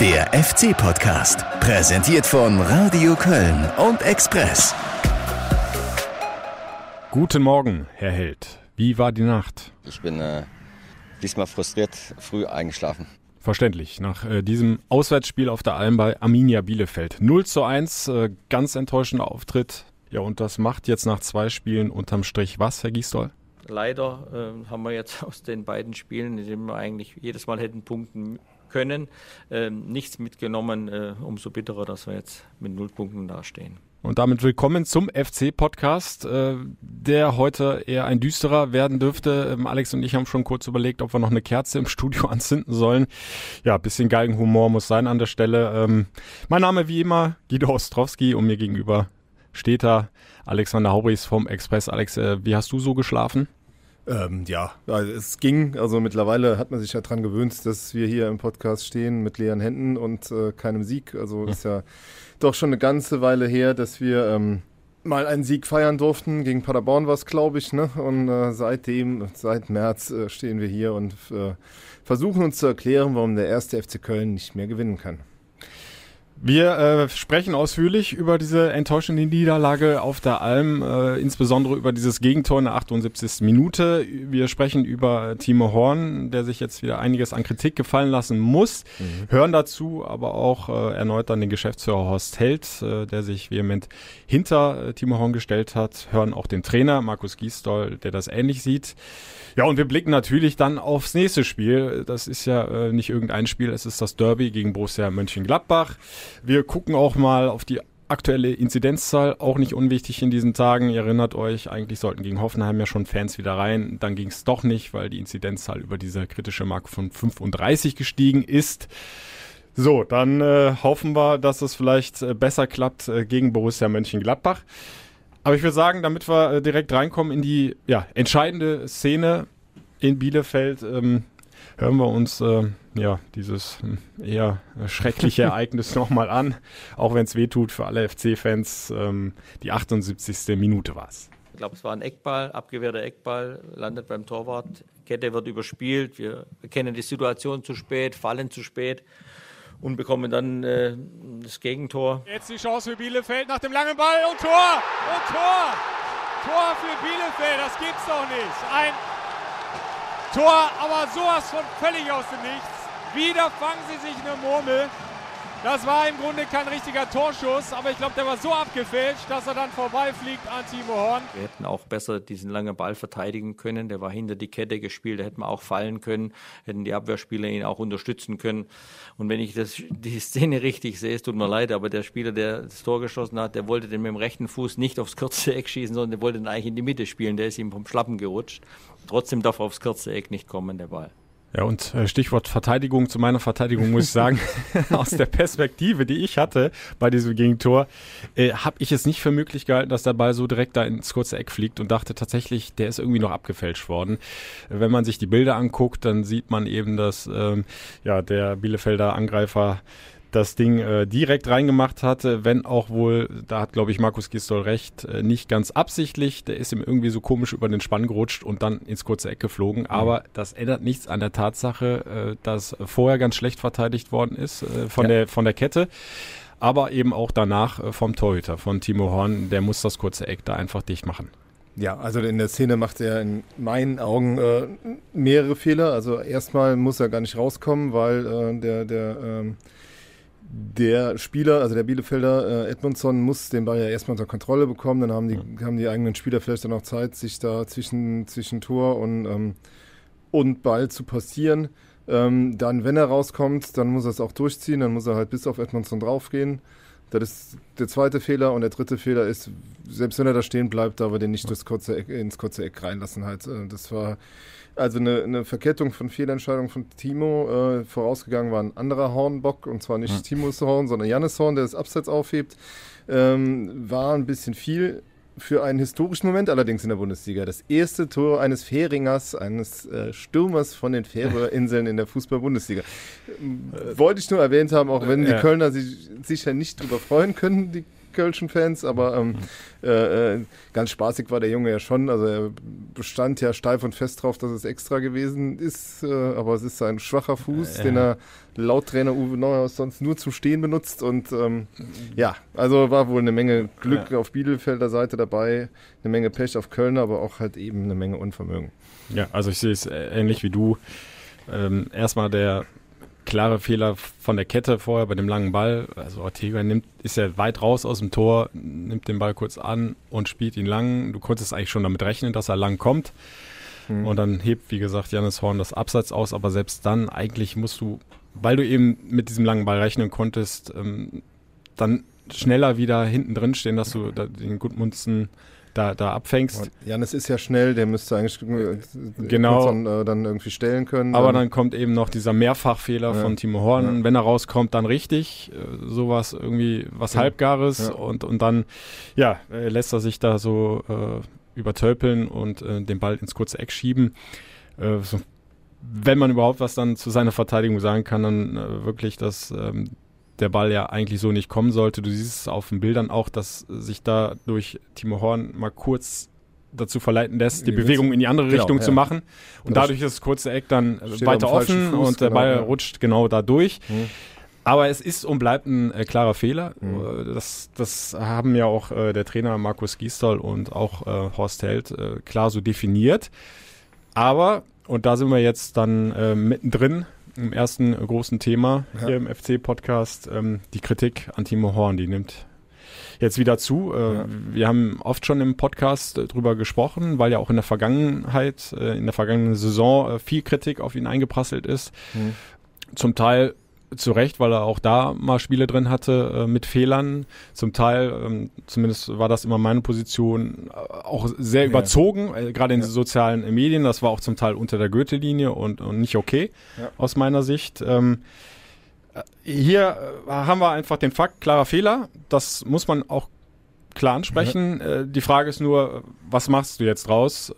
Der FC-Podcast, präsentiert von Radio Köln und Express. Guten Morgen, Herr Held. Wie war die Nacht? Ich bin äh, diesmal frustriert früh eingeschlafen. Verständlich. Nach äh, diesem Auswärtsspiel auf der Alm bei Arminia Bielefeld. 0 zu 1, äh, ganz enttäuschender Auftritt. Ja, und das macht jetzt nach zwei Spielen unterm Strich was, Herr Giesdoll? Leider äh, haben wir jetzt aus den beiden Spielen, in denen wir eigentlich jedes Mal hätten punkten können, äh, nichts mitgenommen. Äh, umso bitterer, dass wir jetzt mit null Punkten dastehen. Und damit willkommen zum FC-Podcast, äh, der heute eher ein düsterer werden dürfte. Ähm, Alex und ich haben schon kurz überlegt, ob wir noch eine Kerze im Studio anzünden sollen. Ja, bisschen Galgenhumor muss sein an der Stelle. Ähm, mein Name wie immer Guido Ostrowski und mir gegenüber steht da Alexander Haubries vom Express. Alex, äh, wie hast du so geschlafen? Ähm, ja, es ging. Also mittlerweile hat man sich ja dran gewöhnt, dass wir hier im Podcast stehen mit leeren Händen und äh, keinem Sieg. Also ist ja doch schon eine ganze Weile her, dass wir ähm, mal einen Sieg feiern durften. Gegen Paderborn war es, glaube ich. Ne? Und äh, seitdem, seit März äh, stehen wir hier und äh, versuchen uns zu erklären, warum der erste FC Köln nicht mehr gewinnen kann. Wir äh, sprechen ausführlich über diese enttäuschende Niederlage auf der Alm, äh, insbesondere über dieses Gegentor in der 78. Minute. Wir sprechen über Timo Horn, der sich jetzt wieder einiges an Kritik gefallen lassen muss. Mhm. Hören dazu aber auch äh, erneut dann den Geschäftsführer Horst Held, äh, der sich vehement hinter äh, Timo Horn gestellt hat. Hören auch den Trainer Markus Giesdoll, der das ähnlich sieht. Ja, und wir blicken natürlich dann aufs nächste Spiel. Das ist ja äh, nicht irgendein Spiel, es ist das Derby gegen Borussia Mönchengladbach. Wir gucken auch mal auf die aktuelle Inzidenzzahl, auch nicht unwichtig in diesen Tagen. Ihr erinnert euch, eigentlich sollten gegen Hoffenheim ja schon Fans wieder rein. Dann ging es doch nicht, weil die Inzidenzzahl über diese kritische Marke von 35 gestiegen ist. So, dann äh, hoffen wir, dass es vielleicht äh, besser klappt äh, gegen Borussia Mönchengladbach. Aber ich würde sagen, damit wir äh, direkt reinkommen in die ja, entscheidende Szene in Bielefeld, ähm, hören wir uns äh, ja dieses hm, eher schreckliche Ereignis nochmal an, auch wenn es weh tut für alle FC-Fans. Ähm, die 78. Minute war es. Ich glaube, es war ein Eckball, abgewehrter Eckball, landet beim Torwart. Kette wird überspielt. Wir kennen die Situation zu spät, fallen zu spät und bekommen dann äh, das Gegentor. Jetzt die Chance für Bielefeld nach dem langen Ball und Tor! Und Tor! Tor für Bielefeld, das gibt's doch nicht. Ein Tor, aber sowas von völlig aus dem Nichts. Wieder fangen sie sich eine Murmel. Das war im Grunde kein richtiger Torschuss, aber ich glaube, der war so abgefälscht, dass er dann vorbeifliegt an Timo Horn. Wir hätten auch besser diesen langen Ball verteidigen können. Der war hinter die Kette gespielt, da hätten wir auch fallen können, hätten die Abwehrspieler ihn auch unterstützen können. Und wenn ich das, die Szene richtig sehe, es tut mir leid, aber der Spieler, der das Tor geschossen hat, der wollte den mit dem rechten Fuß nicht aufs kurze Eck schießen, sondern der wollte den eigentlich in die Mitte spielen. Der ist ihm vom Schlappen gerutscht. Trotzdem darf er aufs kurze Eck nicht kommen, der Ball. Ja, und äh, Stichwort Verteidigung, zu meiner Verteidigung muss ich sagen, aus der Perspektive, die ich hatte bei diesem Gegentor, äh, habe ich es nicht für möglich gehalten, dass der Ball so direkt da ins kurze Eck fliegt und dachte tatsächlich, der ist irgendwie noch abgefälscht worden. Wenn man sich die Bilder anguckt, dann sieht man eben, dass ähm, ja, der Bielefelder Angreifer das Ding äh, direkt reingemacht hatte, wenn auch wohl, da hat glaube ich Markus Gistol recht, äh, nicht ganz absichtlich. Der ist ihm irgendwie so komisch über den Spann gerutscht und dann ins kurze Eck geflogen. Mhm. Aber das ändert nichts an der Tatsache, äh, dass vorher ganz schlecht verteidigt worden ist äh, von, ja. der, von der Kette. Aber eben auch danach äh, vom Torhüter, von Timo Horn, der muss das kurze Eck da einfach dicht machen. Ja, also in der Szene macht er in meinen Augen äh, mehrere Fehler. Also erstmal muss er gar nicht rauskommen, weil äh, der, der ähm, der Spieler, also der Bielefelder äh, Edmundson, muss den Ball ja erstmal unter Kontrolle bekommen. Dann haben die, ja. haben die eigenen Spieler vielleicht dann auch Zeit, sich da zwischen, zwischen Tor und, ähm, und Ball zu passieren. Ähm, dann, wenn er rauskommt, dann muss er es auch durchziehen. Dann muss er halt bis auf Edmundson draufgehen. Das ist der zweite Fehler. Und der dritte Fehler ist, selbst wenn er da stehen bleibt, aber den nicht durchs kurze Eck, ins kurze Eck reinlassen halt. Äh, das war also eine, eine Verkettung von Fehlentscheidungen von Timo. Äh, vorausgegangen war ein anderer Hornbock und zwar nicht ja. Timos Horn, sondern Jannis Horn, der das Abseits aufhebt. Ähm, war ein bisschen viel für einen historischen Moment allerdings in der Bundesliga. Das erste Tor eines Fähringers, eines äh, Stürmers von den Färöerinseln in der Fußball-Bundesliga. Äh, Wollte ich nur erwähnt haben, auch wenn die Kölner sich sicher nicht darüber freuen können, die Kölschen Fans, aber ähm, äh, äh, ganz spaßig war der Junge ja schon. Also er bestand ja steif und fest drauf, dass es extra gewesen ist, äh, aber es ist ein schwacher Fuß, Äh, den er laut Trainer Uwe Neuhaus sonst nur zum Stehen benutzt und ähm, ja, also war wohl eine Menge Glück auf Bielefelder Seite dabei, eine Menge Pech auf Köln, aber auch halt eben eine Menge Unvermögen. Ja, also ich sehe es äh, ähnlich wie du. Ähm, erstmal der klare Fehler von der Kette vorher bei dem langen Ball. Also Ortega nimmt, ist ja weit raus aus dem Tor, nimmt den Ball kurz an und spielt ihn lang. Du konntest eigentlich schon damit rechnen, dass er lang kommt. Hm. Und dann hebt, wie gesagt, Janis Horn das Abseits aus, aber selbst dann eigentlich musst du, weil du eben mit diesem langen Ball rechnen konntest, ähm, dann schneller wieder hinten drin stehen, dass du da den Gudmundsen da, da abfängst. Und Janis ist ja schnell, der müsste eigentlich äh, Genau. Dann, äh, dann irgendwie stellen können. Aber dann kommt eben noch dieser Mehrfachfehler Ja. von Timo Horn. Ja. Wenn er rauskommt, dann richtig. Äh, sowas irgendwie, was Ja. Halbgares. Und, und dann, ja, äh, lässt er sich da so äh, übertölpeln und äh, den Ball ins kurze Eck schieben. So, wenn man überhaupt was dann zu seiner Verteidigung sagen kann, dann wirklich, dass ähm, der Ball ja eigentlich so nicht kommen sollte. Du siehst es auf den Bildern auch, dass sich da durch Timo Horn mal kurz dazu verleiten lässt, die Ja, Bewegung in die andere genau, Richtung ja. zu machen. Und Genau. dadurch ist das kurze Eck dann weiter offen Fuß, und der genau, Ball ja. rutscht genau da durch. Hm. Aber es ist und bleibt ein äh, klarer Fehler. Mhm. Äh, Das, das haben ja auch äh, der Trainer Markus Gisdol und auch äh, Horst Held äh, klar so definiert. Aber, und da sind wir jetzt dann äh, mittendrin im ersten großen Thema Ja. hier im FC-Podcast, ähm, die Kritik an Timo Horn, die nimmt jetzt wieder zu. Äh, Ja. Wir haben oft schon im Podcast äh, drüber gesprochen, weil ja auch in der Vergangenheit, äh, in der vergangenen Saison äh, viel Kritik auf ihn eingeprasselt ist. Hm. Zum Teil zu Recht, weil er auch da mal Spiele drin hatte äh, mit Fehlern. Zum Teil, ähm, zumindest war das immer meine Position, äh, auch sehr Ja. überzogen, äh, gerade in Ja. den sozialen Medien. Das war auch zum Teil unter der Goethe-Linie und, und nicht okay Ja. aus meiner Sicht. Ähm, äh, hier äh, haben wir einfach den Fakt, klarer Fehler. Das muss man auch klar ansprechen. Äh, die Frage ist nur, was machst du jetzt draus?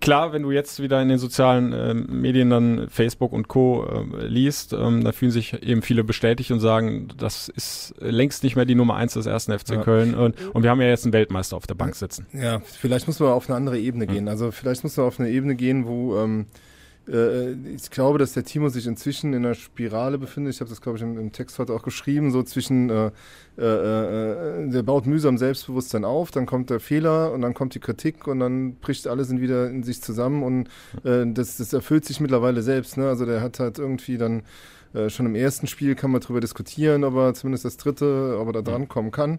Klar, wenn du jetzt wieder in den sozialen äh, Medien dann Facebook und Co. Äh, liest, ähm, da fühlen sich eben viele bestätigt und sagen, das ist längst nicht mehr die Nummer eins des ersten FC Ja. Köln. Und, und wir haben ja jetzt einen Weltmeister auf der Bank sitzen. Ja, vielleicht muss man auf eine andere Ebene gehen. Also vielleicht muss man auf eine Ebene gehen, wo ähm, äh, ich glaube, dass der Timo sich inzwischen in einer Spirale befindet. Ich habe das, glaube ich, im, im Text heute auch geschrieben, so zwischen, äh, äh, äh, der baut mühsam Selbstbewusstsein auf, dann kommt der Fehler und dann kommt die Kritik und dann bricht alles in wieder in sich zusammen und äh, das, das erfüllt sich mittlerweile selbst. Ne? Also der hat halt irgendwie dann schon im ersten Spiel kann man darüber diskutieren, ob er zumindest das dritte, ob er da dran kommen kann.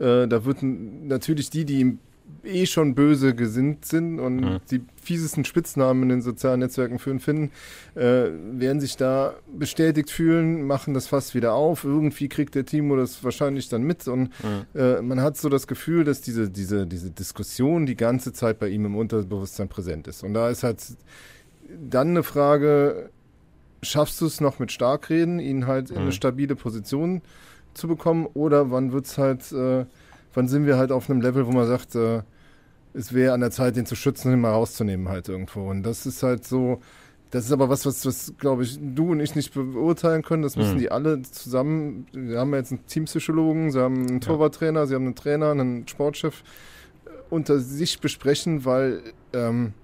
Da würden natürlich die, die ihm eh schon böse gesinnt sind und Mhm. die fiesesten Spitznamen in den sozialen Netzwerken für ihn finden, äh, werden sich da bestätigt fühlen, machen das fast wieder auf. Irgendwie kriegt der Timo das wahrscheinlich dann mit und äh, man hat so das Gefühl, dass diese, diese, diese Diskussion die ganze Zeit bei ihm im Unterbewusstsein präsent ist. Und da ist halt dann eine Frage, schaffst du es noch mit Starkreden, ihn halt in Mhm. eine stabile Position zu bekommen oder wann wird's halt, äh, wann sind wir halt auf einem Level, wo man sagt, äh, es wäre an der Zeit, den zu schützen und ihn mal rauszunehmen halt irgendwo. Und das ist halt so, das ist aber was, was, was glaube ich, du und ich nicht beurteilen können. Das müssen Mhm. die alle zusammen, wir haben jetzt einen Teampsychologen, sie haben einen Torwarttrainer, sie haben einen Trainer, einen Sportchef äh, unter sich besprechen, weil, ähm,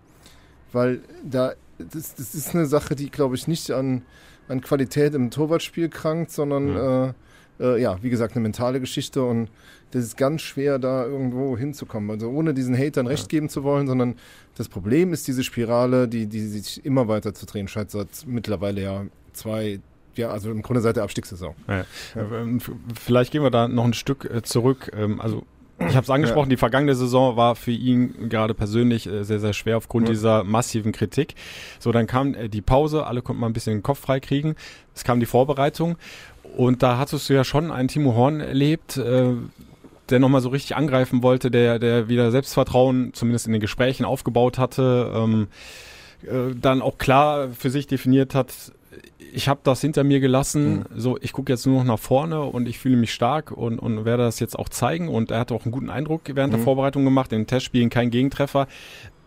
weil da, das, das ist eine Sache, die, glaube ich, nicht an, an Qualität im Torwartspiel krankt, sondern Mhm. äh, äh, ja, wie gesagt, eine mentale Geschichte und das ist ganz schwer, da irgendwo hinzukommen. Also ohne diesen Hatern recht geben zu wollen, sondern das Problem ist diese Spirale, die, die sich immer weiter zu drehen scheint, seit mittlerweile ja zwei, ja, also im Grunde seit der Abstiegssaison. Ja. Ähm, f- Vielleicht gehen wir da noch ein Stück äh, zurück. Ähm, Also ich habe es angesprochen, die vergangene Saison war für ihn gerade persönlich äh, sehr, sehr schwer aufgrund Ja. dieser massiven Kritik. So, dann kam äh, die Pause, alle konnten mal ein bisschen den Kopf freikriegen. Es kam die Vorbereitung und da hattest du ja schon einen Timo Horn erlebt, äh, der nochmal so richtig angreifen wollte, der, der wieder Selbstvertrauen zumindest in den Gesprächen aufgebaut hatte, ähm, äh, dann auch klar für sich definiert hat, ich habe das hinter mir gelassen, so ich gucke jetzt nur noch nach vorne und ich fühle mich stark und, und werde das jetzt auch zeigen und er hat auch einen guten Eindruck während der Mhm. Vorbereitung gemacht, in den Testspielen kein Gegentreffer.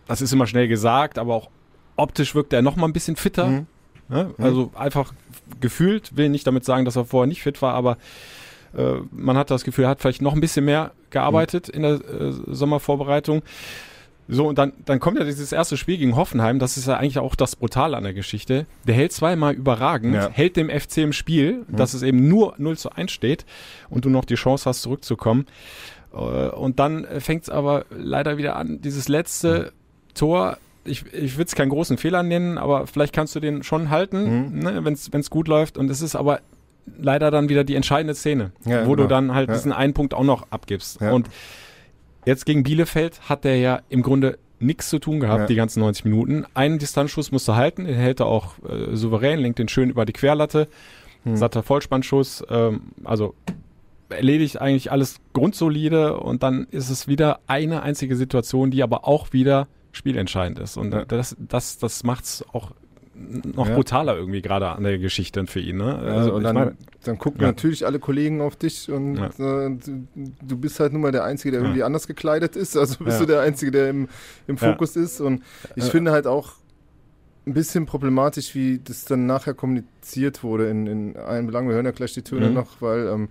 Das ist immer schnell gesagt, aber auch optisch wirkt er noch mal ein bisschen fitter. Mhm. Ne? Also einfach gefühlt, will nicht damit sagen, dass er vorher nicht fit war, aber Äh, man hat das Gefühl, er hat vielleicht noch ein bisschen mehr gearbeitet mhm. in der äh, Sommervorbereitung. So, und dann, dann kommt ja dieses erste Spiel gegen Hoffenheim, das ist ja eigentlich auch das Brutale an der Geschichte. Der hält zweimal überragend, ja. hält dem FC im Spiel, mhm. dass es eben nur 0 zu 1 steht und du noch die Chance hast, zurückzukommen. Äh, und dann fängt es aber leider wieder an, dieses letzte mhm. Tor, ich, ich würde es keinen großen Fehler nennen, aber vielleicht kannst du den schon halten, mhm. ne, wenn es gut läuft. Und es ist aber leider dann wieder die entscheidende Szene, ja, wo genau. du dann halt ja. diesen einen Punkt auch noch abgibst. Ja. Und Jetzt gegen Bielefeld hat er ja im Grunde nichts zu tun gehabt, die ganzen 90 Minuten. Einen Distanzschuss musste halten, den hält er auch äh, souverän, lenkt den schön über die Querlatte. Hm. Satter Vollspannschuss, ähm, also erledigt eigentlich alles grundsolide und dann ist es wieder eine einzige Situation, die aber auch wieder spielentscheidend ist. Und ja. das, das, das macht es auch noch ja. brutaler irgendwie gerade an der Geschichte für ihn. Ne? Also, und dann, mein, dann gucken ja. natürlich alle Kollegen auf dich und ja. äh, du bist halt nun mal der Einzige, der irgendwie anders gekleidet ist. Also bist du der Einzige, der im, im Fokus ist. Und ich finde halt auch ein bisschen problematisch, wie das dann nachher kommuniziert wurde in, in allen Belangen. Wir hören ja gleich die Töne mhm. noch, weil ähm,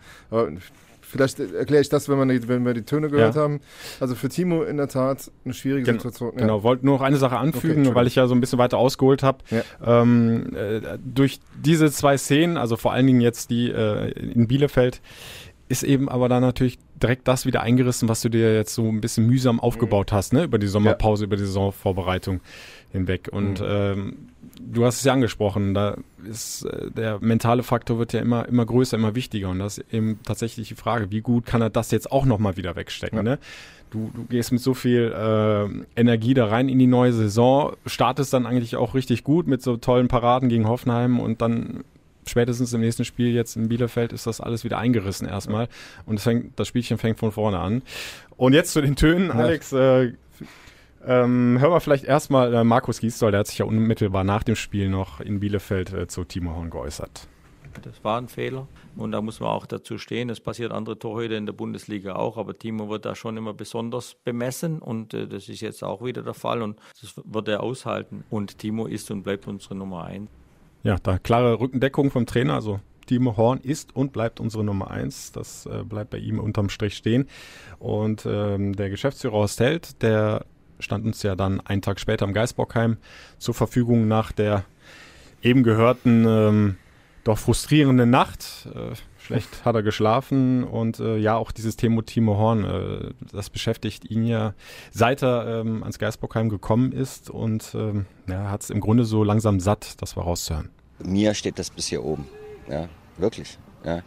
Vielleicht erkläre ich das, wenn, man die, wenn wir die Töne gehört ja. haben. Also für Timo in der Tat eine schwierige Gen Situation. Ja. Genau, wollte nur noch eine Sache anfügen, okay, weil ich ja so ein bisschen weiter ausgeholt habe. Ja. Ähm, äh, durch diese zwei Szenen, also vor allen Dingen jetzt die äh, in Bielefeld, ist eben aber dann natürlich direkt das wieder eingerissen, was du dir jetzt so ein bisschen mühsam aufgebaut hast, ne? Über die Sommerpause, über die Saisonvorbereitung hinweg. Und mhm. ähm, du hast es ja angesprochen, da ist äh, der mentale Faktor wird ja immer, immer größer, immer wichtiger. Und das ist eben tatsächlich die Frage, wie gut kann er das jetzt auch nochmal wieder wegstecken? Ja. Ne? Du, du gehst mit so viel äh, Energie da rein in die neue Saison, startest dann eigentlich auch richtig gut mit so tollen Paraden gegen Hoffenheim und dann spätestens im nächsten Spiel jetzt in Bielefeld ist das alles wieder eingerissen erstmal. Und das, fängt, das Spielchen fängt von vorne an. Und jetzt zu den Tönen, Alex. Äh, ähm, hören wir vielleicht erstmal äh, Markus Giesdoll, der hat sich ja unmittelbar nach dem Spiel noch in Bielefeld äh, zu Timo Horn geäußert. Das war ein Fehler und da muss man auch dazu stehen. Das passiert andere Torhüter in der Bundesliga auch, aber Timo wird da schon immer besonders bemessen und äh, das ist jetzt auch wieder der Fall und das wird er aushalten. Und Timo ist und bleibt unsere Nummer eins. Ja, da klare Rückendeckung vom Trainer, also Timo Horn ist und bleibt unsere Nummer eins. Das äh, bleibt bei ihm unterm Strich stehen. Und ähm, der Geschäftsführer Horst Held, der stand uns ja dann einen Tag später im Geisbockheim zur Verfügung nach der eben gehörten, ähm, doch frustrierenden Nacht. Äh, schlecht hat er geschlafen und äh, ja, auch dieses Thema Timo Horn, äh, das beschäftigt ihn ja, seit er ähm, ans Geisbockheim gekommen ist und ähm, ja, hat es im Grunde so langsam satt, das war rauszuhören. Mir steht das bis hier oben, ja, wirklich. Ja.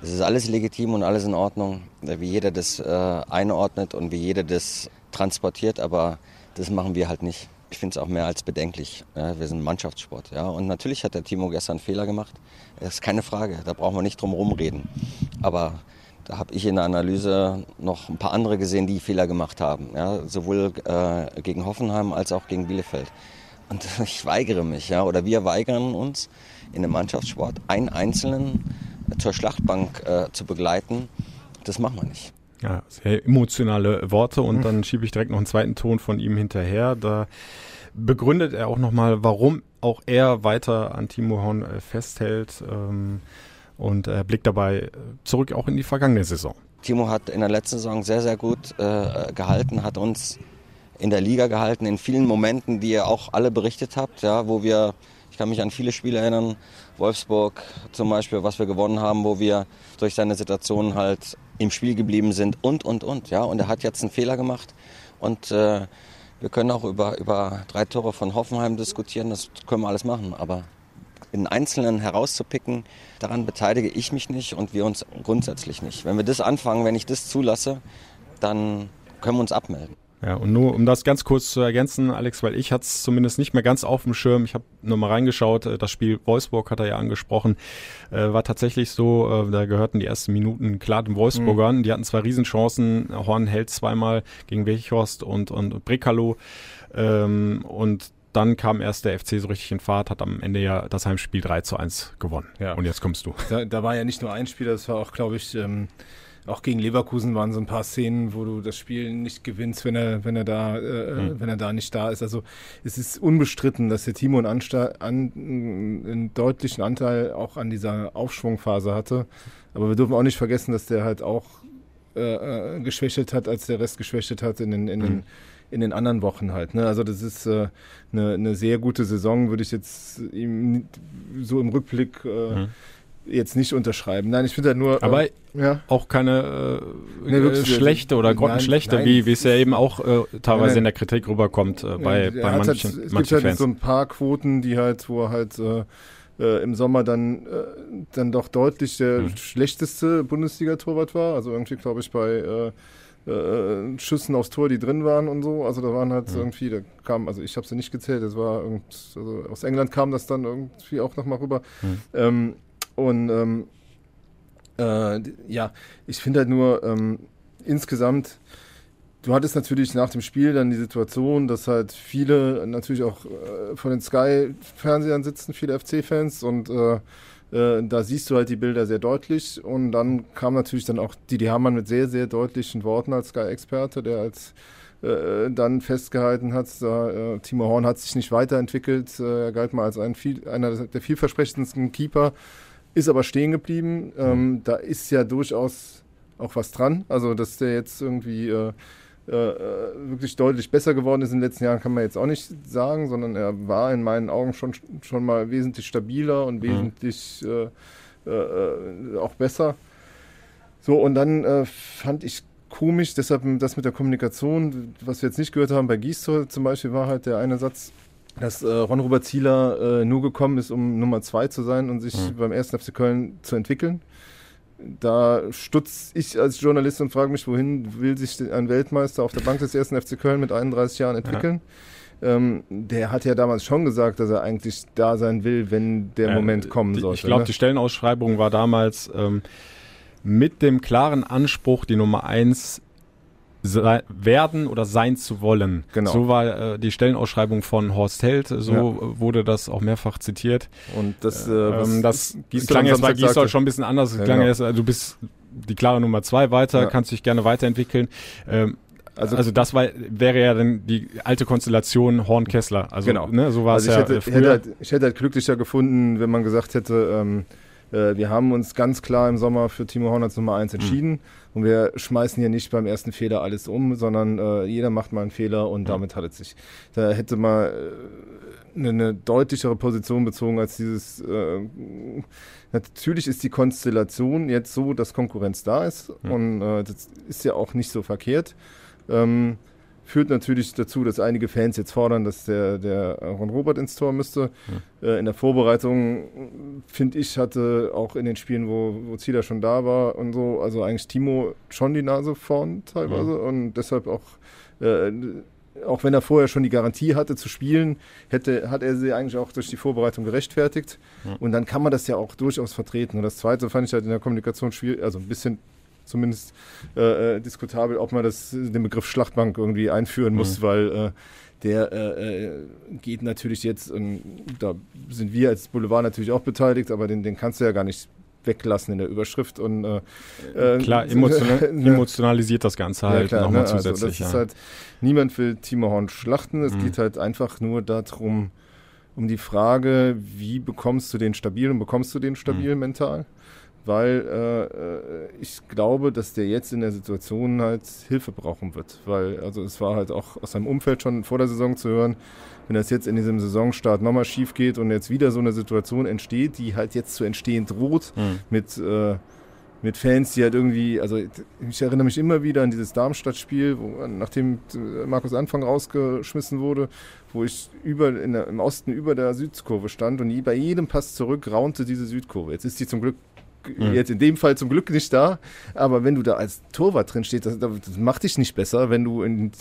Es ist alles legitim und alles in Ordnung, wie jeder das äh, einordnet und wie jeder das transportiert, aber das machen wir halt nicht. Ich finde es auch mehr als bedenklich. Ja, wir sind Mannschaftssport. Ja. Und natürlich hat der Timo gestern einen Fehler gemacht. Das ist keine Frage. Da brauchen wir nicht drum rumreden. Aber da habe ich in der Analyse noch ein paar andere gesehen, die Fehler gemacht haben. Ja. Sowohl äh, gegen Hoffenheim als auch gegen Bielefeld. Und ich weigere mich, ja, oder wir weigern uns in einem Mannschaftssport, einen Einzelnen zur Schlachtbank äh, zu begleiten. Das machen wir nicht. Ja, sehr emotionale Worte und mhm. dann schiebe ich direkt noch einen zweiten Ton von ihm hinterher. Da begründet er auch nochmal, warum auch er weiter an Timo Horn äh, festhält ähm, und er blickt dabei zurück auch in die vergangene Saison. Timo hat in der letzten Saison sehr, sehr gut äh, gehalten, hat uns in der Liga gehalten, in vielen Momenten, die ihr auch alle berichtet habt, ja, wo wir, ich kann mich an viele Spiele erinnern, Wolfsburg zum Beispiel, was wir gewonnen haben, wo wir durch seine Situation halt im Spiel geblieben sind und, und, und. Ja, und er hat jetzt einen Fehler gemacht und äh, wir können auch über, über drei Tore von Hoffenheim diskutieren, das können wir alles machen, aber in Einzelnen herauszupicken, daran beteilige ich mich nicht und wir uns grundsätzlich nicht. Wenn wir das anfangen, wenn ich das zulasse, dann können wir uns abmelden. Ja, und nur um das ganz kurz zu ergänzen, Alex, weil ich hatte es zumindest nicht mehr ganz auf dem Schirm. Ich habe nur mal reingeschaut, äh, das Spiel Wolfsburg hat er ja angesprochen, äh, war tatsächlich so, äh, da gehörten die ersten Minuten klar den Wolfsburgern. Mhm. Die hatten zwei Riesenchancen, Horn hält zweimal gegen Welchhorst und, und Brekalo ähm, und dann kam erst der FC so richtig in Fahrt, hat am Ende ja das Heimspiel 3 zu 1 gewonnen. Ja. Und jetzt kommst du. Da, da war ja nicht nur ein Spieler, das war auch, glaube ich, ähm, auch gegen Leverkusen waren so ein paar Szenen, wo du das Spiel nicht gewinnst, wenn er, wenn er da, äh, mhm. wenn er da nicht da ist. Also es ist unbestritten, dass der Timo einen, an, einen deutlichen Anteil auch an dieser Aufschwungphase hatte. Aber wir dürfen auch nicht vergessen, dass der halt auch äh, äh geschwächelt hat, als der Rest geschwächelt hat in den, in den, mhm. in den anderen Wochen halt. Ne? Also das ist äh, eine, eine sehr gute Saison, würde ich jetzt ihm so im Rückblick äh, mhm jetzt nicht unterschreiben. Nein, ich finde halt nur. Aber äh, ja. auch keine äh, nee, wirklich, schlechte oder grottenschlechte, nein, wie, wie es ja eben auch äh, teilweise nein, in der Kritik rüberkommt äh, bei, bei manchen, halt, Es gibt halt so ein paar Quoten, die halt, wo er halt äh, äh, im Sommer dann, äh, dann doch deutlich der mhm. schlechteste Bundesliga-Torwart war. Also irgendwie, glaube ich, bei äh, äh, Schüssen aufs Tor, die drin waren und so. Also da waren halt mhm. irgendwie, da kam, also ich habe sie nicht gezählt, das war irgend, also aus England kam das dann irgendwie auch nochmal rüber. Mhm. Ähm, und ähm, äh, ja, ich finde halt nur ähm, insgesamt, du hattest natürlich nach dem Spiel dann die Situation, dass halt viele natürlich auch äh, von den Sky-Fernsehern sitzen, viele FC-Fans und äh, äh, da siehst du halt die Bilder sehr deutlich. Und dann kam natürlich dann auch Didi Hamann mit sehr, sehr deutlichen Worten als Sky-Experte, der als äh, dann festgehalten hat, da, äh, Timo Horn hat sich nicht weiterentwickelt, äh, er galt mal als ein viel, einer der vielversprechendsten Keeper ist aber stehen geblieben. Ähm, mhm. da ist ja durchaus auch was dran. Also, dass der jetzt irgendwie äh, äh, wirklich deutlich besser geworden ist in den letzten Jahren, kann man jetzt auch nicht sagen, sondern er war in meinen Augen schon, schon mal wesentlich stabiler und mhm. wesentlich äh, äh, auch besser. So, und dann äh, fand ich komisch, deshalb das mit der Kommunikation, was wir jetzt nicht gehört haben bei Gisdol zum Beispiel, war halt der eine Satz, dass äh, Ron-Robert Zieler äh, nur gekommen ist, um Nummer zwei zu sein und sich mhm. beim 1. FC Köln zu entwickeln. Da stutze ich als Journalist und frage mich, wohin will sich ein Weltmeister auf der Bank des 1. FC Köln mit 31 Jahren entwickeln? Ja. Ähm, der hat ja damals schon gesagt, dass er eigentlich da sein will, wenn der äh, Moment kommen die, sollte. Ich glaube, ne? die Stellenausschreibung war damals ähm, mit dem klaren Anspruch, die Nummer eins sei, werden oder sein zu wollen. Genau. So war äh, die Stellenausschreibung von Horst Held, so ja. wurde das auch mehrfach zitiert. Und das, äh, ähm, das klang jetzt bei Gisdol schon ein bisschen anders. Ja, klang genau. jetzt, äh, du bist die klare Nummer zwei weiter, ja. kannst dich gerne weiterentwickeln. Ähm, also, also das war, wäre ja dann die alte Konstellation Horn-Kessler. Also, genau. Ne, so war also es ja hätte, früher. Hätte halt, ich hätte halt glücklicher gefunden, wenn man gesagt hätte, ähm, äh, wir haben uns ganz klar im Sommer für Timo Horn als Nummer eins entschieden. Mhm. Und wir schmeißen hier nicht beim ersten Fehler alles um, sondern äh, jeder macht mal einen Fehler und ja. damit hat es sich. Da hätte man äh, eine, eine, deutlichere Position bezogen als dieses. Äh, natürlich ist die Konstellation jetzt so, dass Konkurrenz da ist ja. und äh, das ist ja auch nicht so verkehrt. Ähm, führt natürlich dazu, dass einige Fans jetzt fordern, dass der, der Ron Robert ins Tor müsste. Ja. Äh, in der Vorbereitung, finde ich, hatte auch in den Spielen, wo, wo Zieler schon da war und so, also eigentlich Timo schon die Nase vorn teilweise ja. und deshalb auch, äh, auch wenn er vorher schon die Garantie hatte zu spielen, hätte, hat er sie eigentlich auch durch die Vorbereitung gerechtfertigt. Ja. Und dann kann man das ja auch durchaus vertreten. Und das Zweite fand ich halt in der Kommunikation schwierig, also ein bisschen zumindest äh, äh, diskutabel, ob man das, den Begriff Schlachtbank irgendwie einführen muss, mhm. weil äh, der äh, äh, geht natürlich jetzt, und da sind wir als Boulevard natürlich auch beteiligt, aber den, den kannst du ja gar nicht weglassen in der Überschrift und äh, äh klar emotional, emotionalisiert das Ganze halt ja, nochmal ne? zusätzlich. Also das ja. ist halt, niemand will Timo Horn schlachten, es mhm. geht halt einfach nur darum, um die Frage, wie bekommst du den stabil und bekommst du den stabil mhm. mental? Weil äh, äh, ich glaube, dass der jetzt in der Situation halt Hilfe brauchen wird, weil also es war halt auch aus seinem Umfeld schon vor der Saison zu hören, wenn das jetzt in diesem Saisonstart nochmal schief geht und jetzt wieder so eine Situation entsteht, die halt jetzt zu entstehen droht mhm. mit äh, mit Fans, die halt irgendwie, also ich erinnere mich immer wieder an dieses Darmstadt-Spiel, nachdem Markus Anfang rausgeschmissen wurde, wo ich über der, im Osten über der Südkurve stand und bei jedem Pass zurück raunte diese Südkurve. Jetzt ist die zum Glück mhm. jetzt in dem Fall zum Glück nicht da. Aber wenn du da als Torwart drin stehst, das, das macht dich nicht besser, wenn du in,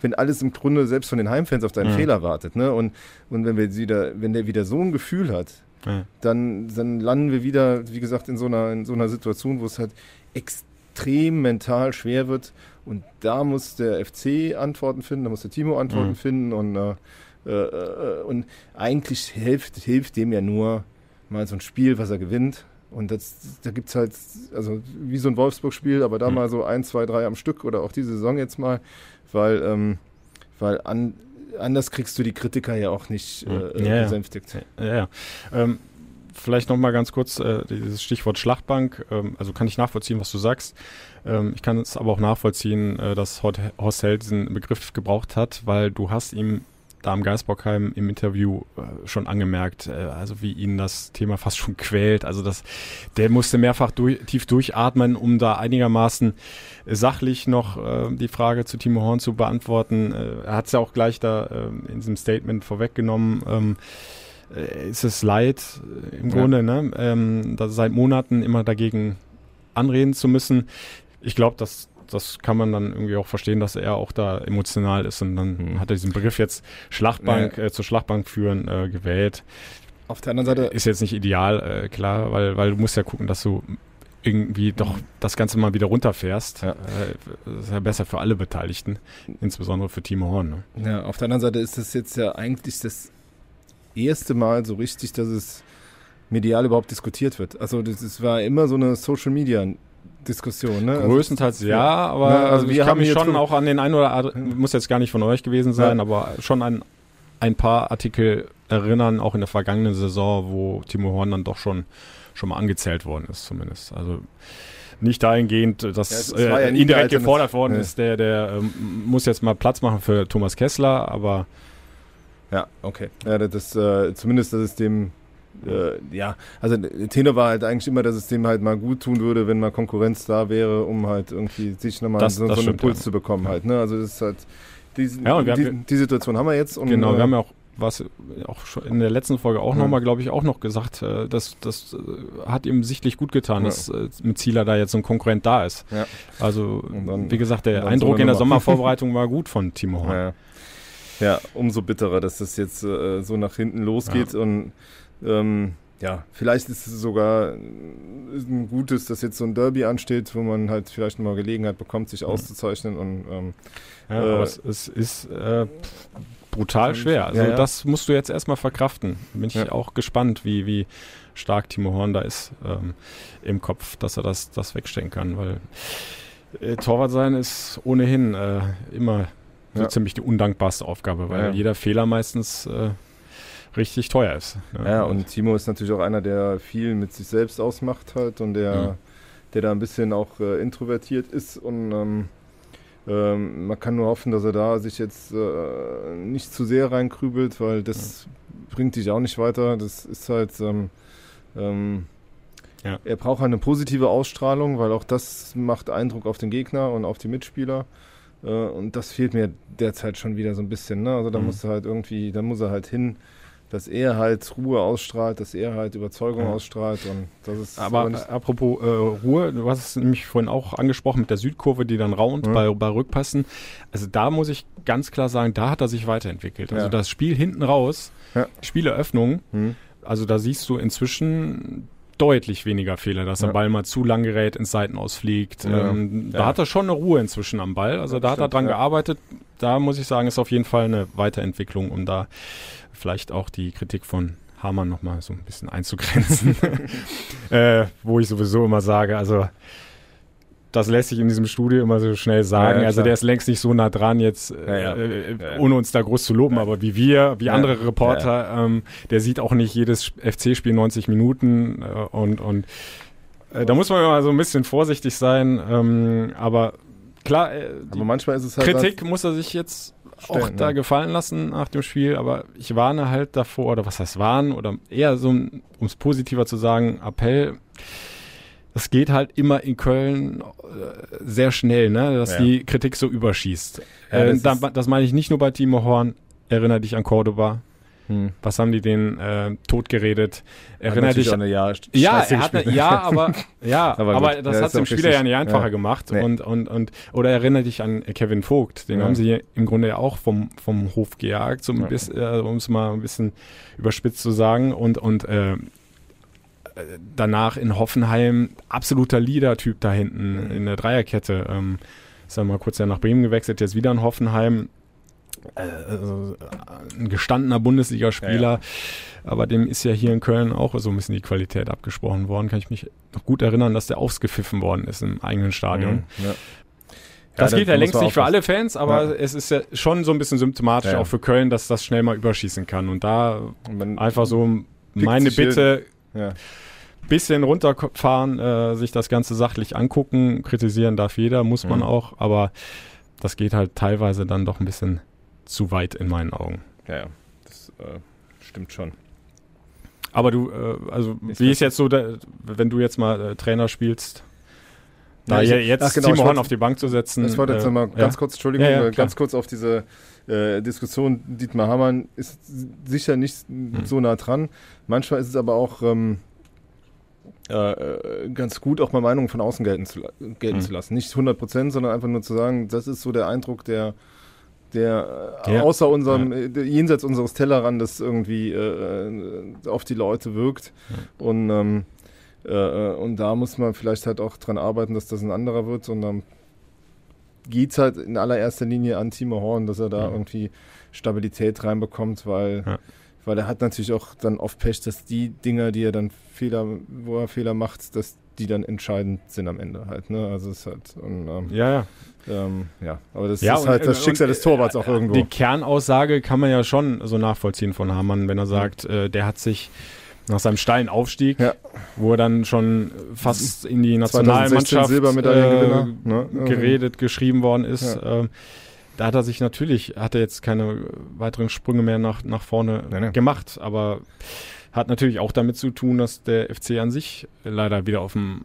wenn alles im Grunde selbst von den Heimfans auf deinen mhm. Fehler wartet. Ne? Und, und wenn wir wieder, wenn der wieder so ein Gefühl hat, ja. dann, dann landen wir wieder, wie gesagt, in so einer, in so einer Situation, wo es halt extrem mental schwer wird. Und da muss der FC Antworten finden, da muss der Timo Antworten mhm. finden und, äh, äh, äh, und eigentlich hilft, hilft dem ja nur mal so ein Spiel, was er gewinnt. Und das, da gibt es halt, also wie so ein Wolfsburg-Spiel, aber da mhm. mal so ein, zwei, drei am Stück oder auch diese Saison jetzt mal, weil, ähm, weil an, anders kriegst du die Kritiker ja auch nicht äh, ja, besänftigt. Ja, ja. Ähm, vielleicht noch mal ganz kurz äh, dieses Stichwort Schlachtbank. Ähm, also kann ich nachvollziehen, was du sagst. Ähm, ich kann es aber auch nachvollziehen, äh, dass Horst Held diesen Begriff gebraucht hat, weil du hast ihm da am Geisbockheim im Interview äh, schon angemerkt, äh, also wie ihn das Thema fast schon quält. Also das, der musste mehrfach durch, tief durchatmen, um da einigermaßen sachlich noch äh, die Frage zu Timo Horn zu beantworten. Äh, er hat es ja auch gleich da äh, in diesem Statement vorweggenommen. Ähm, äh, ist es leid im Grunde, ne? Ähm, da seit Monaten immer dagegen anreden zu müssen. Ich glaube, dass das kann man dann irgendwie auch verstehen, dass er auch da emotional ist und dann mhm. hat er diesen Begriff jetzt Schlachtbank, ja. äh, zur Schlachtbank führen äh, gewählt. Auf der anderen Seite ist jetzt nicht ideal, äh, klar, weil, weil du musst ja gucken, dass du irgendwie doch mhm. das Ganze mal wieder runterfährst. Ja. Äh, das ist ja besser für alle Beteiligten, insbesondere für Timo Horn. Ne? Ja, auf der anderen Seite ist es jetzt ja eigentlich das erste Mal so richtig, dass es medial überhaupt diskutiert wird. Also das, das war immer so eine Social Media Diskussion, ne? Also Größtenteils also, ja, aber ne, also ich kann mich schon auch an den einen oder anderen, muss jetzt gar nicht von euch gewesen sein, ja. aber schon an ein paar Artikel erinnern, auch in der vergangenen Saison, wo Timo Horn dann doch schon, schon mal angezählt worden ist, zumindest. Also nicht dahingehend, dass ja, äh, ja indirekt gefordert worden ja. ist, der, der ähm, muss jetzt mal Platz machen für Thomas Kessler, aber ja, okay. Ja, das, äh, zumindest, dass es dem äh, ja, also Tenor war halt eigentlich immer, dass es dem halt mal gut tun würde, wenn mal Konkurrenz da wäre, um halt irgendwie sich nochmal das, so, das so einen Impuls ja. zu bekommen halt. Ne? Also das ist halt die, ja, die, haben, die, Situation haben wir jetzt. Und, genau, wir äh, haben ja auch was auch schon in der letzten Folge auch ja. nochmal, glaube ich, auch noch gesagt, äh, dass das äh, hat ihm sichtlich gut getan, ja. dass äh, mit Zieler da jetzt so ein Konkurrent da ist. Ja. Also, dann, wie gesagt, der Eindruck in der Sommervorbereitung war gut von Timo Horn. Ja. ja, umso bitterer, dass das jetzt äh, so nach hinten losgeht und ähm, ja, vielleicht ist es sogar ein gutes, dass jetzt so ein Derby ansteht, wo man halt vielleicht nochmal Gelegenheit bekommt, sich auszuzeichnen. Und, ähm, ja, äh, aber es, es ist äh, brutal schwer. Also ja, ja. das musst du jetzt erstmal verkraften. Bin ich ja. auch gespannt, wie, wie stark Timo Horn da ist ähm, im Kopf, dass er das, das wegstecken kann, weil äh, Torwart sein ist ohnehin äh, immer so ziemlich die undankbarste Aufgabe, weil jeder Fehler meistens äh, richtig teuer ist. Ja. ja, und Timo ist natürlich auch einer, der viel mit sich selbst ausmacht halt und der, ja. der da ein bisschen auch äh, introvertiert ist und ähm, ähm, man kann nur hoffen, dass er da sich jetzt äh, nicht zu sehr reinkrübelt, weil das ja. bringt dich auch nicht weiter. Das ist halt ähm, ähm, ja. Er braucht eine positive Ausstrahlung, weil auch das macht Eindruck auf den Gegner und auf die Mitspieler. Äh, und das fehlt mir derzeit schon wieder so ein bisschen. Ne? Also da mhm. muss er halt irgendwie, da muss er halt hin dass er halt Ruhe ausstrahlt, dass er halt Überzeugung ja. ausstrahlt und das ist. Aber, aber apropos äh, Ruhe, du hast es nämlich vorhin auch angesprochen mit der Südkurve, die dann raunt mhm. bei, bei Rückpassen. Also da muss ich ganz klar sagen, da hat er sich weiterentwickelt. Also ja. das Spiel hinten raus, ja. Spieleröffnung, mhm. also da siehst du inzwischen deutlich weniger Fehler, dass der Ball mal zu lang gerät, ins Seiten ausfliegt. Ähm, da hat er schon eine Ruhe inzwischen am Ball. Also da hat er dran gearbeitet. Da muss ich sagen, ist auf jeden Fall eine Weiterentwicklung, um da vielleicht auch die Kritik von Hamann nochmal so ein bisschen einzugrenzen. äh, wo ich sowieso immer sage, also das lässt sich in diesem Studio immer so schnell sagen. Ja, also der ist längst nicht so nah dran jetzt, ja, äh, ja. ohne uns da groß zu loben, aber wie wir, wie andere Reporter, ähm, der sieht auch nicht jedes FC-Spiel 90 Minuten äh, und, und äh, da muss man immer so ein bisschen vorsichtig sein. Ähm, aber klar, äh, aber manchmal ist es halt Kritik muss er sich jetzt Stellen, auch da gefallen lassen nach dem Spiel, aber ich warne halt davor, oder was heißt warnen, oder eher so, um es positiver zu sagen, Appell. Es geht halt immer in Köln äh, sehr schnell, ne, dass ja. die Kritik so überschießt. Ja, das, äh, da, das meine ich nicht nur bei Timo Horn. Erinnere dich an Cordoba. Hm. Was haben die den äh, totgeredet? Erinnert dich an eine ja, ja, er hat eine, ja, aber ja, aber, aber das ja, hat dem Spieler ja nicht einfacher ja. gemacht nee. und und und oder erinnere dich an Kevin Vogt, den ja. haben sie im Grunde ja auch vom vom Hof gejagt, so äh, um es mal ein bisschen überspitzt zu sagen und und äh, danach in Hoffenheim absoluter Leader-Typ da hinten mhm. in der Dreierkette. Ähm, ist dann mal kurz ja nach Bremen gewechselt, jetzt wieder in Hoffenheim äh, also, ein gestandener Bundesligaspieler, ja, ja. aber dem ist ja hier in Köln auch so ein bisschen die Qualität abgesprochen worden. Kann ich mich noch gut erinnern, dass der ausgepfiffen worden ist im eigenen Stadion. Mhm, ja. Das gilt ja längst nicht für alle Fans, aber es ist ja schon so ein bisschen symptomatisch auch für Köln, dass das schnell mal überschießen kann. Und da einfach so meine Bitte, Ja. Bisschen runterfahren, äh, sich das Ganze sachlich angucken. Kritisieren darf jeder, muss man Mhm. auch, aber das geht halt teilweise dann doch ein bisschen zu weit in meinen Augen. Ja, ja. Das äh, stimmt schon. Aber du, äh, also Ich wie ist jetzt so, der, wenn du jetzt mal äh, Trainer spielst, da Ja, jetzt ach, genau, Timo Horn auf die Bank zu setzen. Ich wollte jetzt äh, nochmal ja. ganz kurz, Entschuldigung, Ja, ja, äh, ganz kurz auf diese äh, Diskussion. Dietmar Hamann ist sicher nicht Hm. so nah dran. Manchmal ist es aber auch ähm, äh, äh, ganz gut, auch mal Meinungen von außen gelten zu, gelten Mhm. zu lassen. Nicht 100 Prozent, sondern einfach nur zu sagen, das ist so der Eindruck, der der äh, Ja. außer unserem, äh, der jenseits unseres Tellerrandes irgendwie äh, äh, auf die Leute wirkt. Und, ähm, äh, äh, und da muss man vielleicht halt auch dran arbeiten, dass das ein anderer wird. Und dann geht es halt in allererster Linie an Timo Horn, dass er da Mhm. irgendwie Stabilität reinbekommt, weil, Ja. Weil er hat natürlich auch dann oft Pech, dass die Dinger, die er dann Fehler, wo er Fehler macht, dass die dann entscheidend sind am Ende halt. Ne? Also es halt, und, ähm, Ja, ja. ähm, ja, aber das Ja, ist und- halt das und- Schicksal des Torwarts auch irgendwo. Die Kernaussage kann man ja schon so nachvollziehen von Hamann, wenn er sagt, äh, der hat sich nach seinem steilen Aufstieg, Ja. wo er dann schon fast in die 2016 Nationalmannschaft äh, ne? geredet, geschrieben worden ist. Ja. ähm, da hat er sich natürlich, hat er jetzt keine weiteren Sprünge mehr nach, nach vorne Nee, nee. gemacht, aber hat natürlich auch damit zu tun, dass der FC an sich leider wieder auf dem